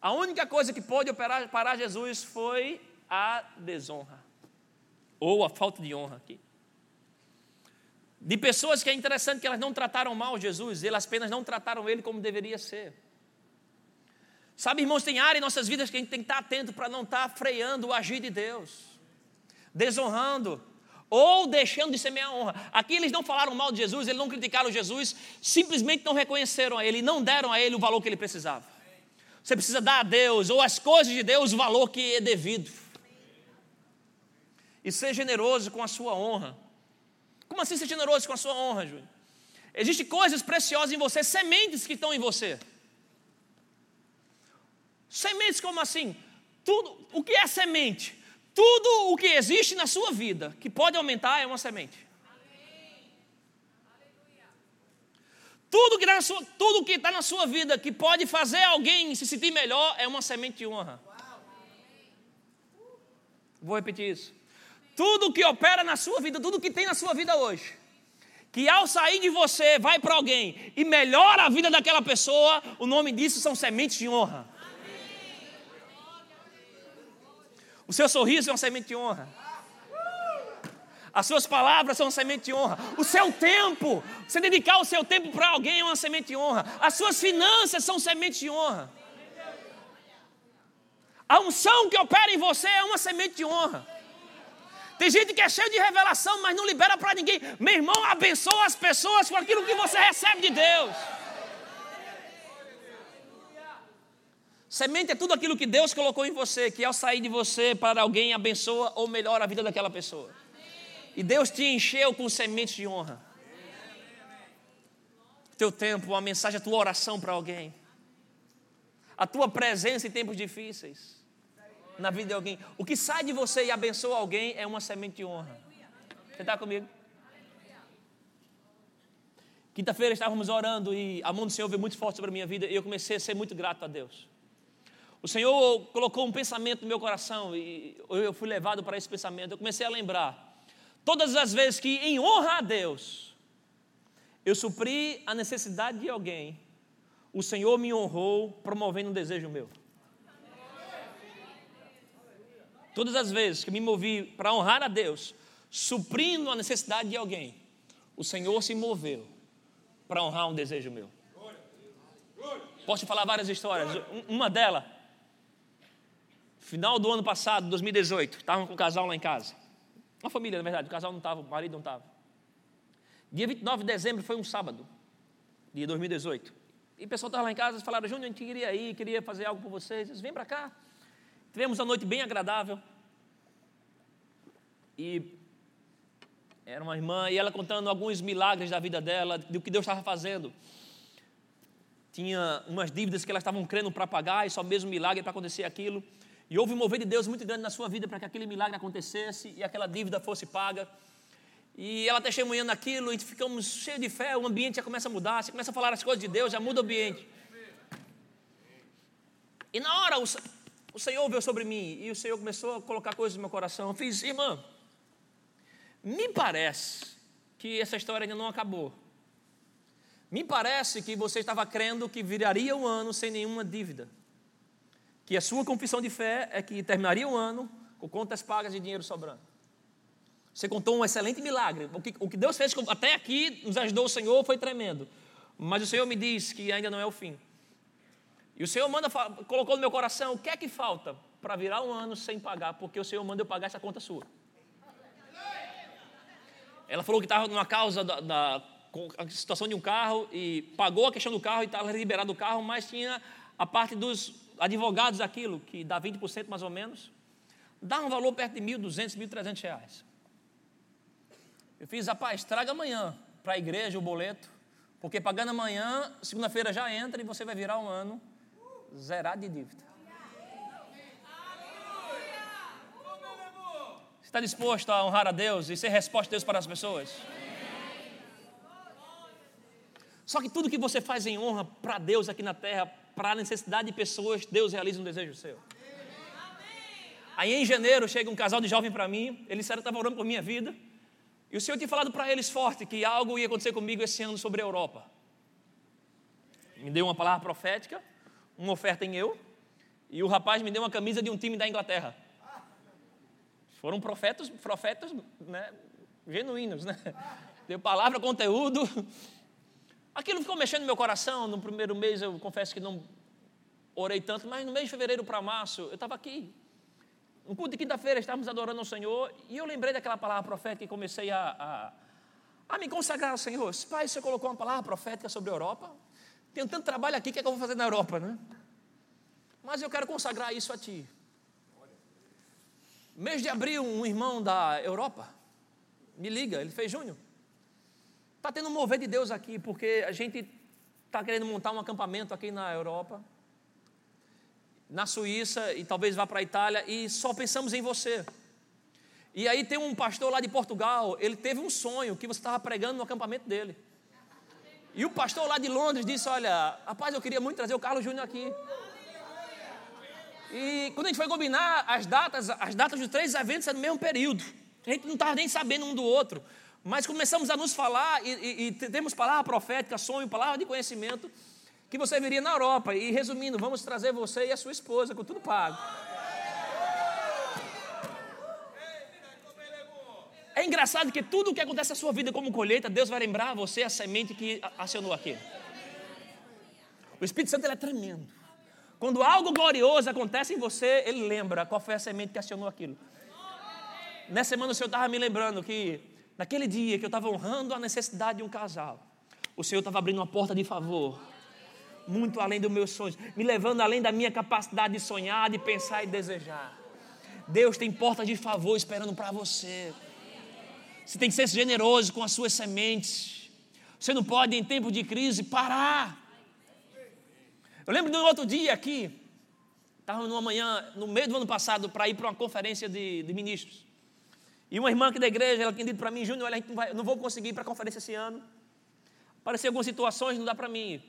A única coisa que pôde parar Jesus foi a desonra. Ou a falta de honra aqui. De pessoas que é interessante que elas não trataram mal Jesus, elas apenas não trataram ele como deveria ser. Sabe, irmãos, tem área em nossas vidas que a gente tem que estar atento para não estar freando o agir de Deus, desonrando, ou deixando de semear a honra. Aqui eles não falaram mal de Jesus, eles não criticaram Jesus, simplesmente não reconheceram a Ele, não deram a Ele o valor que ele precisava. Você precisa dar a Deus, ou as coisas de Deus, o valor que é devido. E ser generoso com a sua honra. Como assim ser generoso com a sua honra, Júlio? Existem coisas preciosas em você, sementes que estão em você. Sementes como assim? Tudo, o que é semente? Tudo o que existe na sua vida que pode aumentar é uma semente. Tudo que está na, na sua vida que pode fazer alguém se sentir melhor é uma semente de honra. Vou repetir isso. Tudo que opera na sua vida, tudo que tem na sua vida hoje, que ao sair de você vai para alguém e melhora a vida daquela pessoa, o nome disso são sementes de honra. O seu sorriso é uma semente de honra. As suas palavras são uma semente de honra. O seu tempo, você dedicar o seu tempo para alguém é uma semente de honra. As suas finanças são sementes de honra. A unção que opera em você é uma semente de honra. Tem gente que é cheio de revelação, mas não libera para ninguém. Meu irmão, abençoa as pessoas com aquilo que você recebe de Deus. Semente é tudo aquilo que Deus colocou em você, que ao sair de você para alguém abençoa ou melhora a vida daquela pessoa. E Deus te encheu com sementes de honra. Teu tempo, a mensagem, a tua oração para alguém. A tua presença em tempos difíceis. Na vida de alguém. O que sai de você e abençoa alguém é uma semente de honra. Você está comigo? Quinta-feira estávamos orando e a mão do Senhor veio muito forte sobre a minha vida e eu comecei a ser muito grato a Deus. O Senhor colocou um pensamento no meu coração e eu fui levado para esse pensamento. Eu comecei a lembrar todas as vezes que, em honra a Deus, eu supri a necessidade de alguém, o Senhor me honrou promovendo um desejo meu. Todas as vezes que me movi para honrar a Deus, suprindo a necessidade de alguém, o Senhor se moveu para honrar um desejo meu. Posso te falar várias histórias. Uma delas Final do ano passado, 2018, estavam com o casal lá em casa. Uma família, na verdade, o casal não estava, o marido não estava. Dia 29 de dezembro foi um sábado, de 2018. E o pessoal estava lá em casa falaram: Júnior, a gente queria ir, queria fazer algo por vocês. Eles, vem para cá. Tivemos uma noite bem agradável. E era uma irmã, e ela contando alguns milagres da vida dela, do que Deus estava fazendo. Tinha umas dívidas que elas estavam crendo para pagar, e só mesmo milagre para acontecer aquilo. E houve um mover de Deus muito grande na sua vida para que aquele milagre acontecesse e aquela dívida fosse paga. E ela testemunhando aquilo e ficamos cheios de fé, o ambiente já começa a mudar, você começa a falar as coisas de Deus, já muda o ambiente. E na hora o, Senhor veio sobre mim e o Senhor começou a colocar coisas no meu coração. Eu fiz, irmã, me parece que essa história ainda não acabou. Me parece que você estava crendo que viraria o ano sem nenhuma dívida. Que a sua confissão de fé é que terminaria o ano com contas pagas e dinheiro sobrando. Você contou um excelente milagre. O que, o que Deus fez até aqui, nos ajudou o Senhor, foi tremendo. Mas o Senhor me diz que ainda não é o fim. E o Senhor manda, colocou no meu coração, o que é que falta para virar um ano sem pagar? Porque o Senhor manda eu pagar essa conta sua. Ela falou que estava numa causa da, da situação de um carro e pagou a questão do carro e estava liberado o carro, mas tinha a parte dos advogados daquilo, que dá 20% mais ou menos, dá um valor perto de 1.200, 1.300 reais. Eu fiz, rapaz, traga amanhã para a igreja o boleto, porque pagando amanhã, segunda-feira já entra e você vai virar um ano zerado de dívida. Você está disposto a honrar a Deus e ser resposta de Deus para as pessoas? Só que tudo que você faz em honra para Deus aqui na terra, para a necessidade de pessoas, Deus realiza um desejo seu. Aí em janeiro chega um casal de jovem para mim, eles disseram que estavam orando por minha vida, e o Senhor tinha falado para eles forte que algo ia acontecer comigo esse ano sobre a Europa. Me deu uma palavra profética, uma oferta em eu, e o rapaz me deu uma camisa de um time da Inglaterra. Foram profetas, profetas né, genuínos, né? Deu palavra, conteúdo, Aquilo ficou mexendo no meu coração. No primeiro mês eu confesso que não orei tanto, mas no mês de fevereiro para março eu estava aqui. No culto de quinta-feira estávamos adorando ao Senhor e eu lembrei daquela palavra profética e comecei a, a, a me consagrar ao Senhor. Pai, você colocou uma palavra profética sobre a Europa. Tenho tanto trabalho aqui, o que é que eu vou fazer na Europa, né? Mas eu quero consagrar isso a Ti. Mês de abril, um irmão da Europa me liga, ele fez Júnior. Está tendo um mover de Deus aqui, porque a gente está querendo montar um acampamento aqui na Europa, na Suíça e talvez vá para a Itália, e só pensamos em você. E aí tem um pastor lá de Portugal, ele teve um sonho que você estava pregando no acampamento dele. E o pastor lá de Londres disse: Olha, rapaz, eu queria muito trazer o Carlos Júnior aqui. E quando a gente foi combinar as datas, as datas dos três eventos eram no mesmo período. A gente não estava nem sabendo um do outro. Mas começamos a nos falar e, e, e temos palavra profética, sonho, palavra de conhecimento, que você viria na Europa. E resumindo, vamos trazer você e a sua esposa com tudo pago. É engraçado que tudo o que acontece na sua vida como colheita, Deus vai lembrar você a semente que acionou aqui. O Espírito Santo é tremendo. Quando algo glorioso acontece em você, ele lembra qual foi a semente que acionou aquilo. Nessa semana o Senhor estava me lembrando que Naquele dia que eu estava honrando a necessidade de um casal, o Senhor estava abrindo uma porta de favor, muito além dos meus sonhos, me levando além da minha capacidade de sonhar, de pensar e desejar. Deus tem portas de favor esperando para você. Você tem que ser generoso com as suas sementes. Você não pode, em tempo de crise, parar. Eu lembro de um outro dia aqui, estava numa manhã, no meio do ano passado, para ir para uma conferência de, de ministros. E uma irmã aqui da igreja, ela tinha dito para mim, Júnior, olha, não, não vou conseguir ir para a conferência esse ano. Apareceram algumas situações, não dá para mim ir.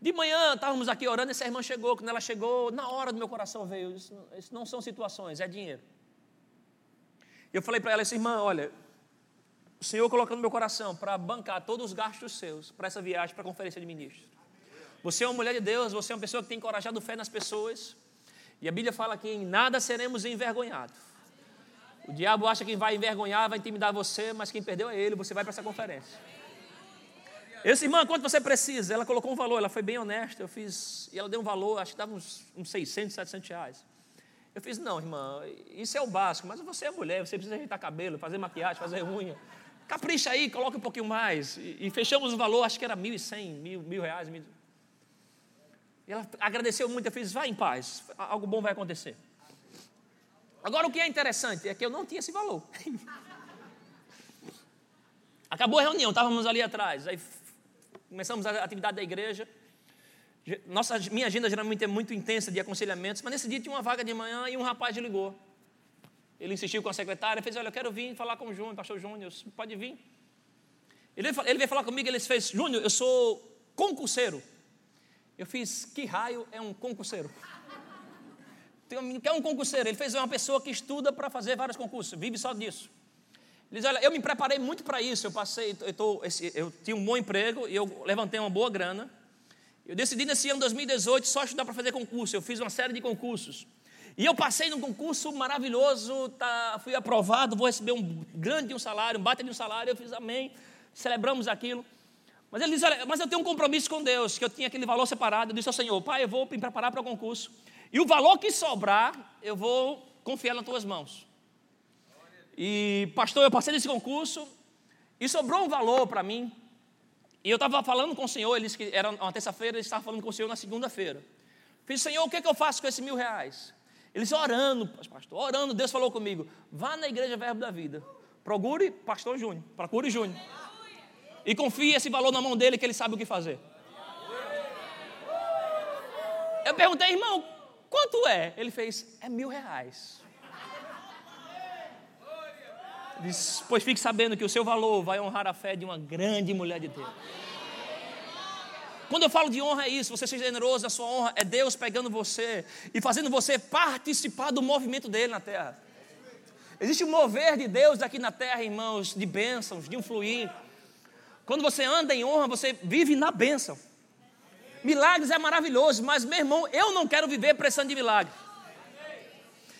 De manhã, estávamos aqui orando, essa irmã chegou. Quando ela chegou, na hora do meu coração veio, isso, isso não são situações, é dinheiro. Eu falei para ela, essa irmã, olha, o Senhor colocou no meu coração para bancar todos os gastos seus para essa viagem para a conferência de ministros. Você é uma mulher de Deus, você é uma pessoa que tem encorajado fé nas pessoas. E a Bíblia fala que em nada seremos envergonhados. O diabo acha que vai envergonhar, vai intimidar você, mas quem perdeu é ele, você vai para essa conferência. Disse, irmã, quanto você precisa? Ela colocou um valor, ela foi bem honesta, eu fiz, e ela deu um valor, acho que dava uns, uns 600, 700 reais. Eu fiz, não, irmã, isso é o básico, mas você é mulher, você precisa ajeitar cabelo, fazer maquiagem, fazer unha. Capricha aí, coloca um pouquinho mais. E, e fechamos o valor, acho que era mil e cem, mil, mil reais. Mil... E ela agradeceu muito, eu fiz, vai em paz, algo bom vai acontecer. Agora, o que é interessante é que eu não tinha esse valor. Acabou a reunião, estávamos ali atrás. Aí começamos a atividade da igreja. Nossa, minha agenda geralmente é muito intensa de aconselhamentos, mas nesse dia tinha uma vaga de manhã e um rapaz ligou. Ele insistiu com a secretária, fez: Olha, eu quero vir falar com o Júnior, pastor Júnior, pode vir. Ele veio, ele veio falar comigo, ele fez: Júnior, eu sou concurseiro. Eu fiz: Que raio é um concurseiro? Um que é um concurseiro, ele fez uma pessoa que estuda para fazer vários concursos, vive só disso. Ele diz: Olha, eu me preparei muito para isso. Eu passei, eu, tô, eu tinha um bom emprego e eu levantei uma boa grana. Eu decidi nesse ano 2018 só estudar para fazer concurso. Eu fiz uma série de concursos. E eu passei num concurso maravilhoso, tá, fui aprovado, vou receber um grande um salário, um bate de um salário. Eu fiz amém, celebramos aquilo. Mas ele diz: Olha, mas eu tenho um compromisso com Deus, que eu tinha aquele valor separado. Eu disse ao Senhor: Pai, eu vou me preparar para o concurso. E o valor que sobrar, eu vou confiar nas tuas mãos. E, pastor, eu passei nesse concurso e sobrou um valor para mim. E eu estava falando com o Senhor, ele disse que era uma terça-feira, ele estava falando com o Senhor na segunda-feira. Fiz, Senhor, o que, é que eu faço com esses mil reais? Ele disse, orando, pastor, orando, Deus falou comigo, vá na igreja Verbo da Vida, procure pastor Júnior, procure Júnior. E confie esse valor na mão dele que ele sabe o que fazer. Eu perguntei, irmão, quanto é? Ele fez, é mil reais. Diz, pois fique sabendo que o seu valor vai honrar a fé de uma grande mulher de Deus. Quando eu falo de honra é isso, você seja generoso, a sua honra é Deus pegando você e fazendo você participar do movimento dele na terra. Existe um mover de Deus aqui na terra, irmãos, de bênçãos, de um fluir. Quando você anda em honra, você vive na bênção. Milagres é maravilhoso, mas meu irmão, eu não quero viver pressão de milagre.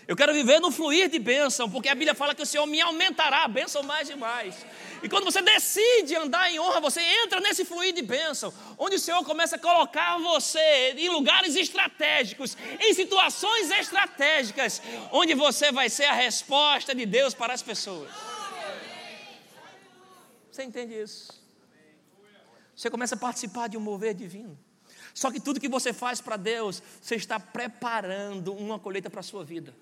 Eu quero viver no fluir de bênção, porque a Bíblia fala que o Senhor me aumentará a bênção mais e mais. E quando você decide andar em honra, você entra nesse fluir de bênção, onde o Senhor começa a colocar você em lugares estratégicos, em situações estratégicas, onde você vai ser a resposta de Deus para as pessoas. Você entende isso? Você começa a participar de um mover divino. Só que tudo que você faz para Deus, você está preparando uma colheita para a sua vida.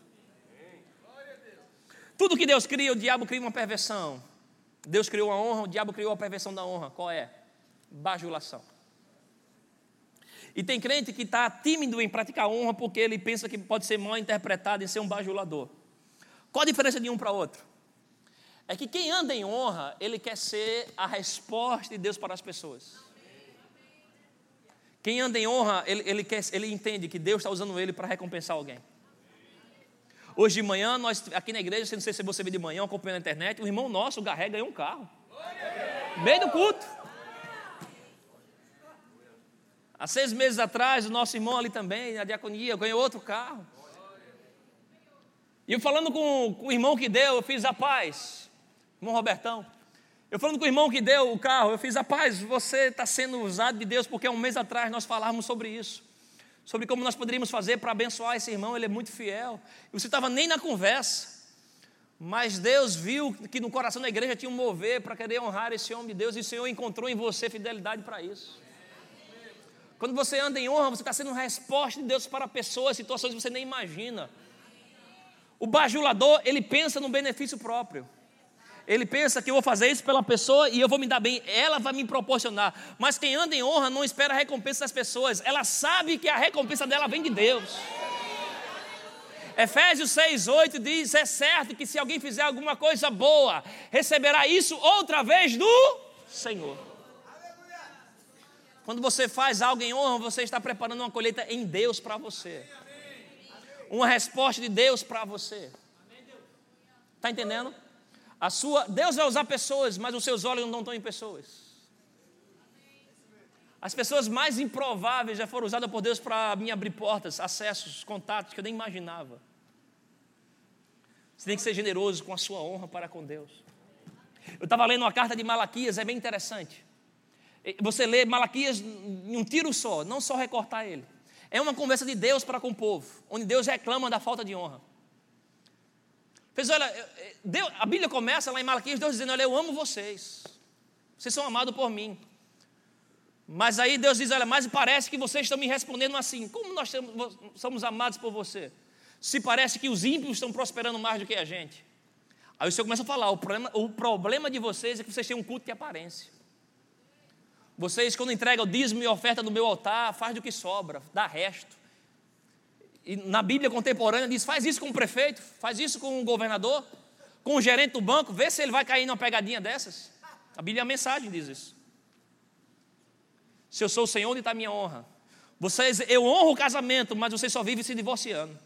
Tudo que Deus cria, o diabo cria uma perversão. Deus criou a honra, o diabo criou a perversão da honra. Qual é? Bajulação. E tem crente que está tímido em praticar honra porque ele pensa que pode ser mal interpretado em ser um bajulador. Qual a diferença de um para outro? É que quem anda em honra, ele quer ser a resposta de Deus para as pessoas. Quem anda em honra, ele, ele, quer, ele entende que Deus está usando ele para recompensar alguém. Hoje de manhã, nós aqui na igreja, não sei se você vê de manhã, acompanhando na internet, o irmão nosso, o Garré, ganhou um carro. Meio do culto. Há seis meses atrás, o nosso irmão ali também, na diaconia, ganhou outro carro. E eu falando com, com o irmão que deu, eu fiz a paz. Irmão Robertão. Eu falando com o irmão que deu o carro, eu fiz a paz. Você está sendo usado de Deus, porque há um mês atrás nós falávamos sobre isso sobre como nós poderíamos fazer para abençoar esse irmão, ele é muito fiel. E você estava nem na conversa. Mas Deus viu que no coração da igreja tinha um mover para querer honrar esse homem de Deus, e o Senhor encontrou em você fidelidade para isso. Quando você anda em honra, você está sendo resposta de Deus para pessoas, situações que você nem imagina. O bajulador, ele pensa no benefício próprio. Ele pensa que eu vou fazer isso pela pessoa e eu vou me dar bem, ela vai me proporcionar. Mas quem anda em honra não espera a recompensa das pessoas, ela sabe que a recompensa dela vem de Deus. Efésios 6,8 diz: É certo que se alguém fizer alguma coisa boa, receberá isso outra vez do Senhor. Quando você faz algo em honra, você está preparando uma colheita em Deus para você, uma resposta de Deus para você. Está entendendo? A sua, Deus vai usar pessoas, mas os seus olhos não estão em pessoas. As pessoas mais improváveis já foram usadas por Deus para me abrir portas, acessos, contatos que eu nem imaginava. Você tem que ser generoso com a sua honra para com Deus. Eu estava lendo uma carta de Malaquias, é bem interessante. Você lê Malaquias em um tiro só, não só recortar ele. É uma conversa de Deus para com o povo, onde Deus reclama da falta de honra. Fez, olha, Deus, a Bíblia começa lá em Malaquias, Deus dizendo, olha, eu amo vocês. Vocês são amados por mim. Mas aí Deus diz, olha, mas parece que vocês estão me respondendo assim. Como nós somos amados por você? Se parece que os ímpios estão prosperando mais do que a gente. Aí o Senhor começa a falar, o problema, o problema de vocês é que vocês têm um culto de aparência. Vocês, quando entregam o dízimo e oferta no meu altar, faz do que sobra, dá resto. E na Bíblia contemporânea diz: faz isso com o prefeito, faz isso com o governador, com o gerente do banco, vê se ele vai cair numa pegadinha dessas. A Bíblia, a mensagem diz isso. Se eu sou o Senhor, onde está a minha honra? Vocês, eu honro o casamento, mas vocês só vivem se divorciando.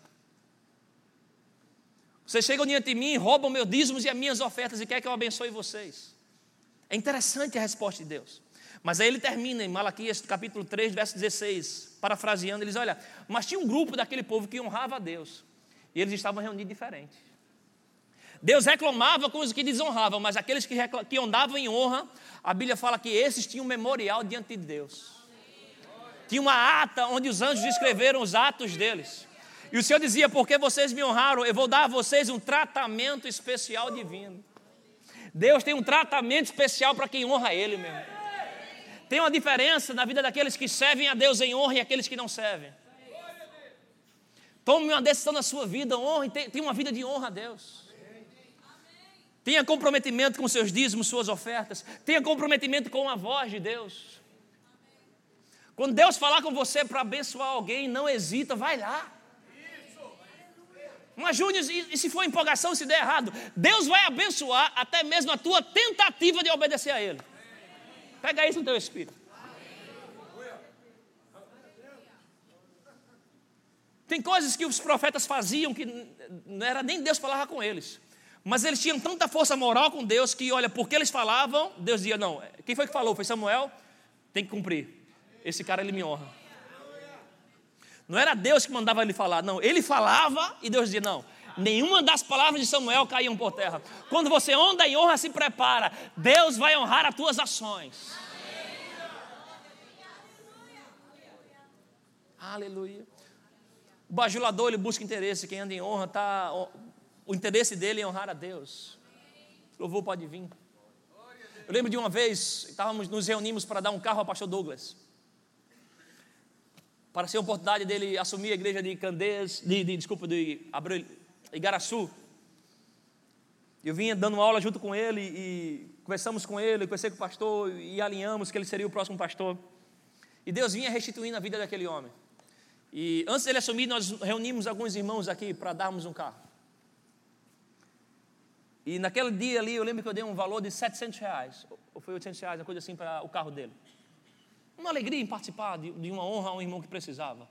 Vocês chegam diante de mim, roubam meus dízimos e as minhas ofertas e querem que eu abençoe vocês. É interessante a resposta de Deus. Mas aí ele termina em Malaquias capítulo 3, verso 16, parafraseando, ele diz: Olha, mas tinha um grupo daquele povo que honrava a Deus, e eles estavam reunidos diferentes. Deus reclamava com os que desonravam, mas aqueles que, que andavam em honra, a Bíblia fala que esses tinham um memorial diante de Deus. Tinha uma ata onde os anjos escreveram os atos deles. E o Senhor dizia: Porque vocês me honraram, eu vou dar a vocês um tratamento especial divino. Deus tem um tratamento especial para quem honra Ele mesmo. Tem uma diferença na vida daqueles que servem a Deus em honra e aqueles que não servem. Tome uma decisão na sua vida, honre, tenha uma vida de honra a Deus. Tenha comprometimento com seus dízimos, suas ofertas. Tenha comprometimento com a voz de Deus. Quando Deus falar com você para abençoar alguém, não hesita, vai lá. Mas Júnior, e se for empolgação, se der errado, Deus vai abençoar até mesmo a tua tentativa de obedecer a Ele. Pega isso no teu espírito. Tem coisas que os profetas faziam que não era nem Deus falava com eles. Mas eles tinham tanta força moral com Deus que, olha, porque eles falavam, Deus dizia: não, quem foi que falou? Foi Samuel? Tem que cumprir. Esse cara ele me honra. Não era Deus que mandava ele falar, não. Ele falava e Deus dizia: não. Nenhuma das palavras de Samuel caíam por terra. Quando você anda em honra, se prepara. Deus vai honrar as tuas ações. Aleluia. O bajulador ele busca interesse. Quem anda em honra está o interesse dele é honrar a Deus. Louvor pode vir. Eu lembro de uma vez, estávamos, nos reunimos para dar um carro ao pastor Douglas. Para ser a oportunidade dele assumir a igreja de Candeias, de, de, desculpa, de Abreu, Igaraçu. Eu vinha dando aula junto com ele e conversamos com ele, conversei com o pastor e alinhamos que ele seria o próximo pastor. E Deus vinha restituindo a vida daquele homem. E antes dele assumir, nós reunimos alguns irmãos aqui para darmos um carro. E naquele dia ali, eu lembro que eu dei um valor de 700 reais, ou foi 800 reais, uma coisa assim, para o carro dele. Uma alegria em participar de, de uma honra a um irmão que precisava.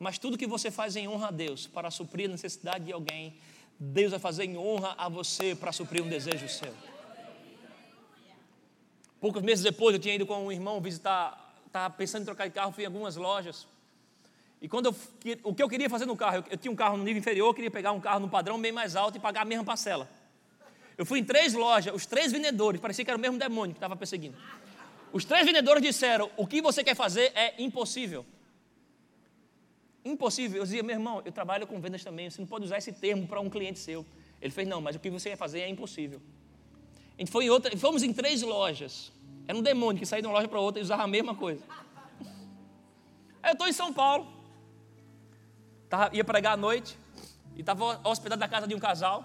Mas tudo que você faz em honra a Deus, para suprir a necessidade de alguém, Deus vai fazer em honra a você para suprir um desejo seu. Poucos meses depois, eu tinha ido com um irmão visitar, estava pensando em trocar de carro, fui em algumas lojas. E quando eu, o que eu queria fazer no carro, eu, tinha um carro no nível inferior, eu queria pegar um carro no padrão bem mais alto e pagar a mesma parcela. Eu fui em três lojas, os três vendedores, parecia que era o mesmo demônio que estava perseguindo. Os três vendedores disseram: O que você quer fazer é impossível. Impossível. Eu dizia: Meu irmão, eu trabalho com vendas também, você não pode usar esse termo para um cliente seu. Ele fez: Não, mas o que você quer fazer é impossível. A gente foi em outra, fomos em três lojas. Era um demônio que saía de uma loja para outra e usava a mesma coisa. Aí eu estou em São Paulo, tava, ia pregar à noite, e estava hospedado na casa de um casal.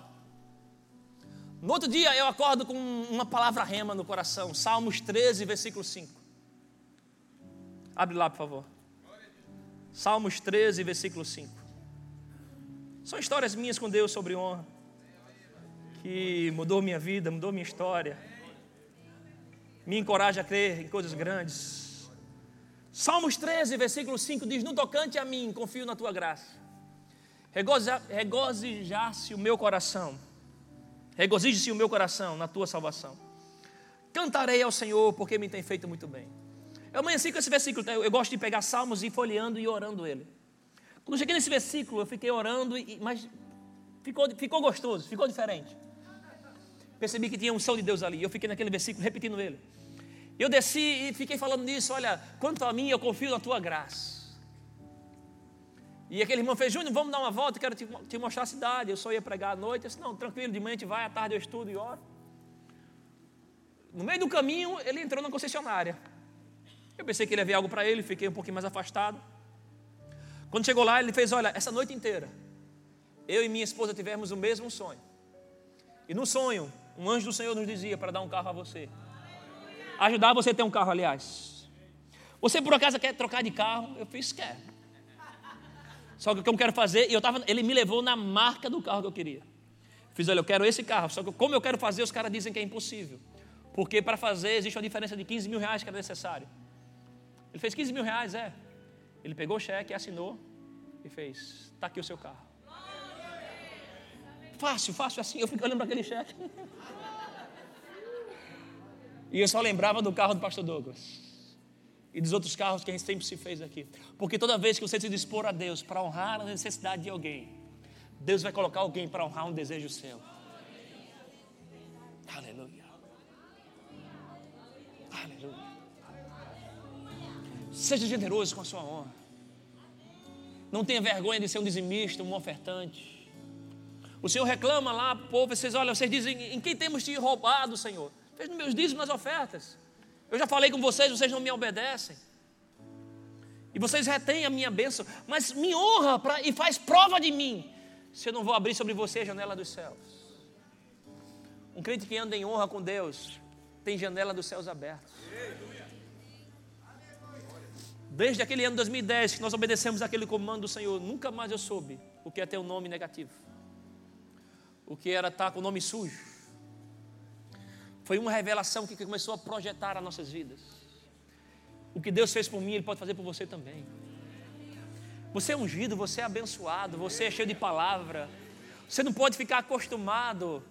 No outro dia eu acordo com uma palavra rema no coração, Salmos 13, versículo 5. Abre lá, por favor. Salmos 13, versículo 5. São histórias minhas com Deus sobre honra, que mudou minha vida, mudou minha história, me encoraja a crer em coisas grandes. Salmos 13, versículo 5 diz: No tocante a mim, confio na tua graça, regozijar-se o meu coração Regozije-se o meu coração na tua salvação. Cantarei ao Senhor porque me tem feito muito bem. Eu amanheci com esse versículo, eu gosto de pegar salmos e folheando e orando ele. Quando cheguei nesse versículo, eu fiquei orando, mas ficou, ficou gostoso, ficou diferente. Percebi que tinha um som de Deus ali. Eu fiquei naquele versículo repetindo ele. Eu desci e fiquei falando nisso. Olha, quanto a mim, eu confio na tua graça. E aquele irmão fez, Júnior, vamos dar uma volta, quero te, te, mostrar a cidade. Eu só ia pregar à noite. Eu disse, não, tranquilo, de manhã a gente vai, à tarde eu estudo e oro. No meio do caminho, ele entrou na concessionária. Eu pensei que ele ia ver algo para ele, fiquei um pouquinho mais afastado. Quando chegou lá, ele fez, olha, essa noite inteira, eu e minha esposa tivemos o mesmo sonho. E no sonho, um anjo do Senhor nos dizia para dar um carro a você. Ajudar você a ter um carro, aliás. Você por acaso quer trocar de carro? Eu fiz, quer. Só que o que eu quero fazer, e eu tava, ele me levou na marca do carro que eu queria. Fiz, olha, eu quero esse carro, só que como eu quero fazer, os caras dizem que é impossível. Porque para fazer existe uma diferença de 15 mil reais que era necessário. Ele fez 15 mil reais, é. Ele pegou o cheque, assinou e fez, está aqui o seu carro. fácil, fácil assim. Eu fico olhando aquele cheque. E eu só lembrava do carro do pastor Douglas. E dos outros carros que a gente sempre se fez aqui. Porque toda vez que você se dispor a Deus para honrar a necessidade de alguém, Deus vai colocar alguém para honrar um desejo seu. Aleluia. Aleluia. Seja generoso com a sua honra. Não tenha vergonha de ser um dizimista, um ofertante. O Senhor reclama lá, povo, vocês olham, vocês dizem, em quem temos te roubado, Senhor? Fez nos meus dízimos nas ofertas. Eu já falei com vocês, vocês não me obedecem. E vocês retêm a minha bênção, mas me honra pra, e faz prova de mim, se eu não vou abrir sobre você a janela dos céus. Um crente que anda em honra com Deus, tem janela dos céus abertos. Desde aquele ano 2010 que nós obedecemos aquele comando do Senhor, nunca mais eu soube o que é ter um nome negativo. O que era estar com o nome sujo foi uma revelação que começou a projetar as nossas vidas. O que Deus fez por mim, Ele pode fazer por você também. Você é ungido, você é abençoado, você é cheio de palavra. Você não pode ficar acostumado.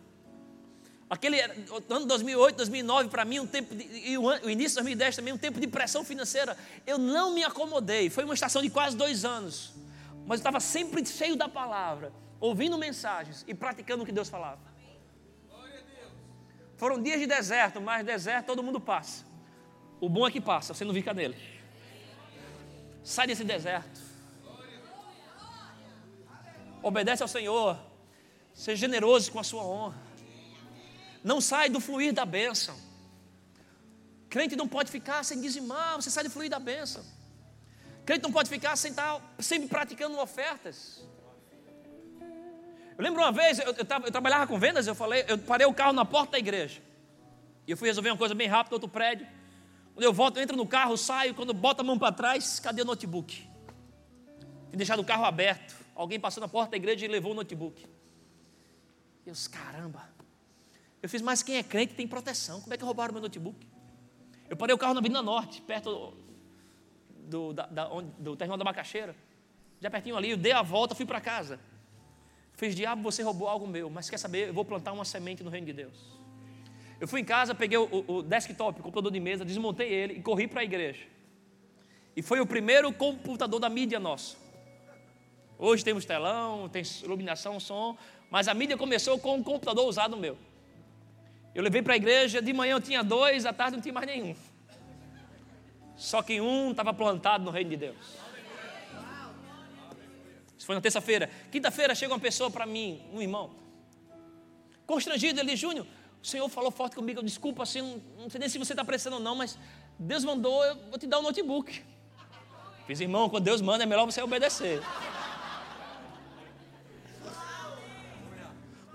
Aquele ano 2008, 2009, para mim, um tempo de, e o, início de 2010 também, um tempo de pressão financeira. Eu não me acomodei. Foi uma estação de quase dois anos. Mas eu estava sempre cheio da palavra, ouvindo mensagens e praticando o que Deus falava. Foram dias de deserto, mas deserto todo mundo passa. O bom é que passa, você não fica nele. Sai desse deserto. Obedece ao Senhor. Seja generoso com a sua honra. Não sai do fluir da bênção. Crente não pode ficar sem dizimar, você sai do fluir da bênção. Crente não pode ficar sem estar sempre praticando ofertas. Eu lembro uma vez, eu, eu, eu, trabalhava com vendas, eu falei, eu parei o carro na porta da igreja. E eu fui resolver uma coisa bem rápida, outro prédio. Quando eu volto, eu entro no carro, saio, quando boto a mão para trás, cadê o notebook? Tinha deixado o carro aberto. Alguém passou na porta da igreja e levou o notebook. Eu, caramba. Eu fiz, mas quem é crente tem proteção. Como é que roubaram o meu notebook? Eu parei o carro na Avenida Norte, perto do, do, da, da, do terminal da Macaxeira. Já pertinho ali, eu dei a volta, fui para casa. Fiz, diabo, você roubou algo meu, mas quer saber? Eu vou plantar uma semente no reino de Deus. Eu fui em casa, peguei o, o desktop, o computador de mesa, desmontei ele e corri para a igreja. E foi o primeiro computador da mídia nosso. Hoje temos telão, tem iluminação, som, mas a mídia começou com um computador usado meu. Eu levei para a igreja, de manhã eu tinha dois, à tarde não tinha mais nenhum. Só que um estava plantado no reino de Deus. Isso foi na terça-feira. Quinta-feira chega uma pessoa para mim, um irmão, constrangido, ele diz, Júnior, o Senhor falou forte comigo, desculpa, assim, não, não sei nem se você está precisando ou não, mas Deus mandou, eu vou te dar um notebook. Fiz, irmão, quando Deus manda é melhor você obedecer.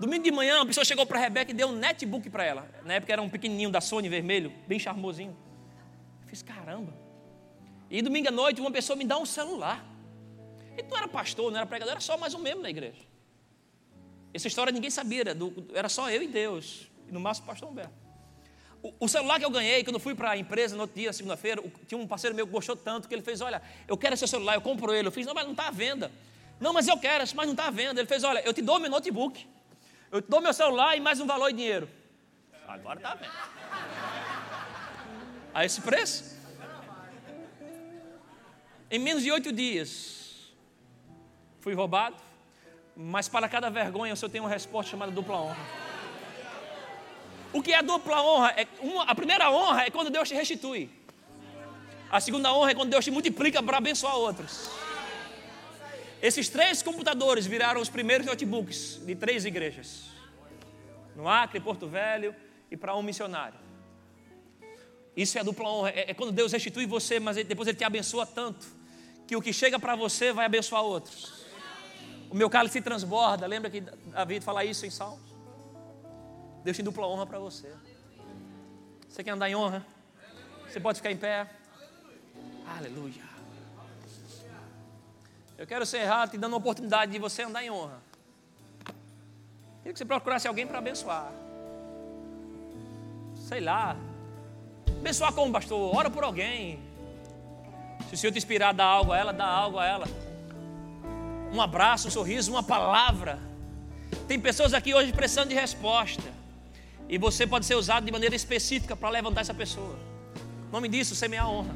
Domingo de manhã, uma pessoa chegou para a Rebeca e deu um netbook para ela. Na época era um pequenininho da Sony vermelho, bem charmosinho. Eu fiz, caramba. E domingo à noite, uma pessoa me dá um celular. Ele não era pastor, não era pregador, era só mais um membro da igreja. Essa história ninguém sabia, era, do, era só eu e Deus, e no máximo o pastor Humberto. O, o celular que eu ganhei, quando eu fui para a empresa no outro dia, segunda-feira, tinha um parceiro meu que gostou tanto que ele fez: Olha, eu quero esse celular, eu compro ele. Eu fiz: Não, mas não está à venda. Não, mas eu quero, mas não está à venda. Ele fez: Olha, eu te dou meu notebook, eu dou meu celular e mais um valor em dinheiro. Agora à venda. A esse preço? Em menos de oito dias, fui roubado, mas para cada vergonha o Senhor tem uma resposta chamada dupla honra. O que é dupla honra? É uma, a primeira honra é quando Deus te restitui. A segunda honra é quando Deus te multiplica para abençoar outros. Esses três computadores viraram os primeiros notebooks de três igrejas. No Acre, Porto Velho e para um missionário. Isso é dupla honra. É, é quando Deus restitui você, mas depois Ele te abençoa tanto que o que chega para você vai abençoar outros. O meu cálice se transborda. Lembra que Davi fala isso em Salmos? Deus tem dupla honra para você. Você quer andar em honra? Você pode ficar em pé. Aleluia. Eu quero ser errado te dando a oportunidade de você andar em honra. Queria que você procurasse alguém para abençoar. Sei lá. Abençoar como, pastor? Ora por alguém. Se o Senhor te inspirar, dá algo a ela, dá algo a ela um abraço, um sorriso, uma palavra. Tem pessoas aqui hoje precisando de resposta. E você pode ser usado de maneira específica para levantar essa pessoa. O nome disso, semear honra.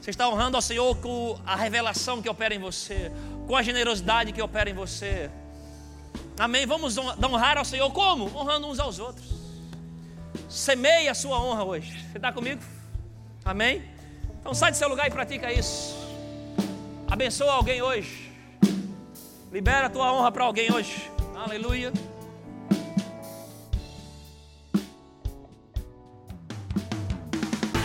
Você está honrando ao Senhor com a revelação que opera em você, com a generosidade que opera em você. Amém? Vamos honrar ao Senhor como? Honrando uns aos outros. Semeie a sua honra hoje. Você está comigo? Amém? Então sai do seu lugar e pratica isso. Abençoa alguém hoje. Libera a tua honra para alguém hoje. Aleluia.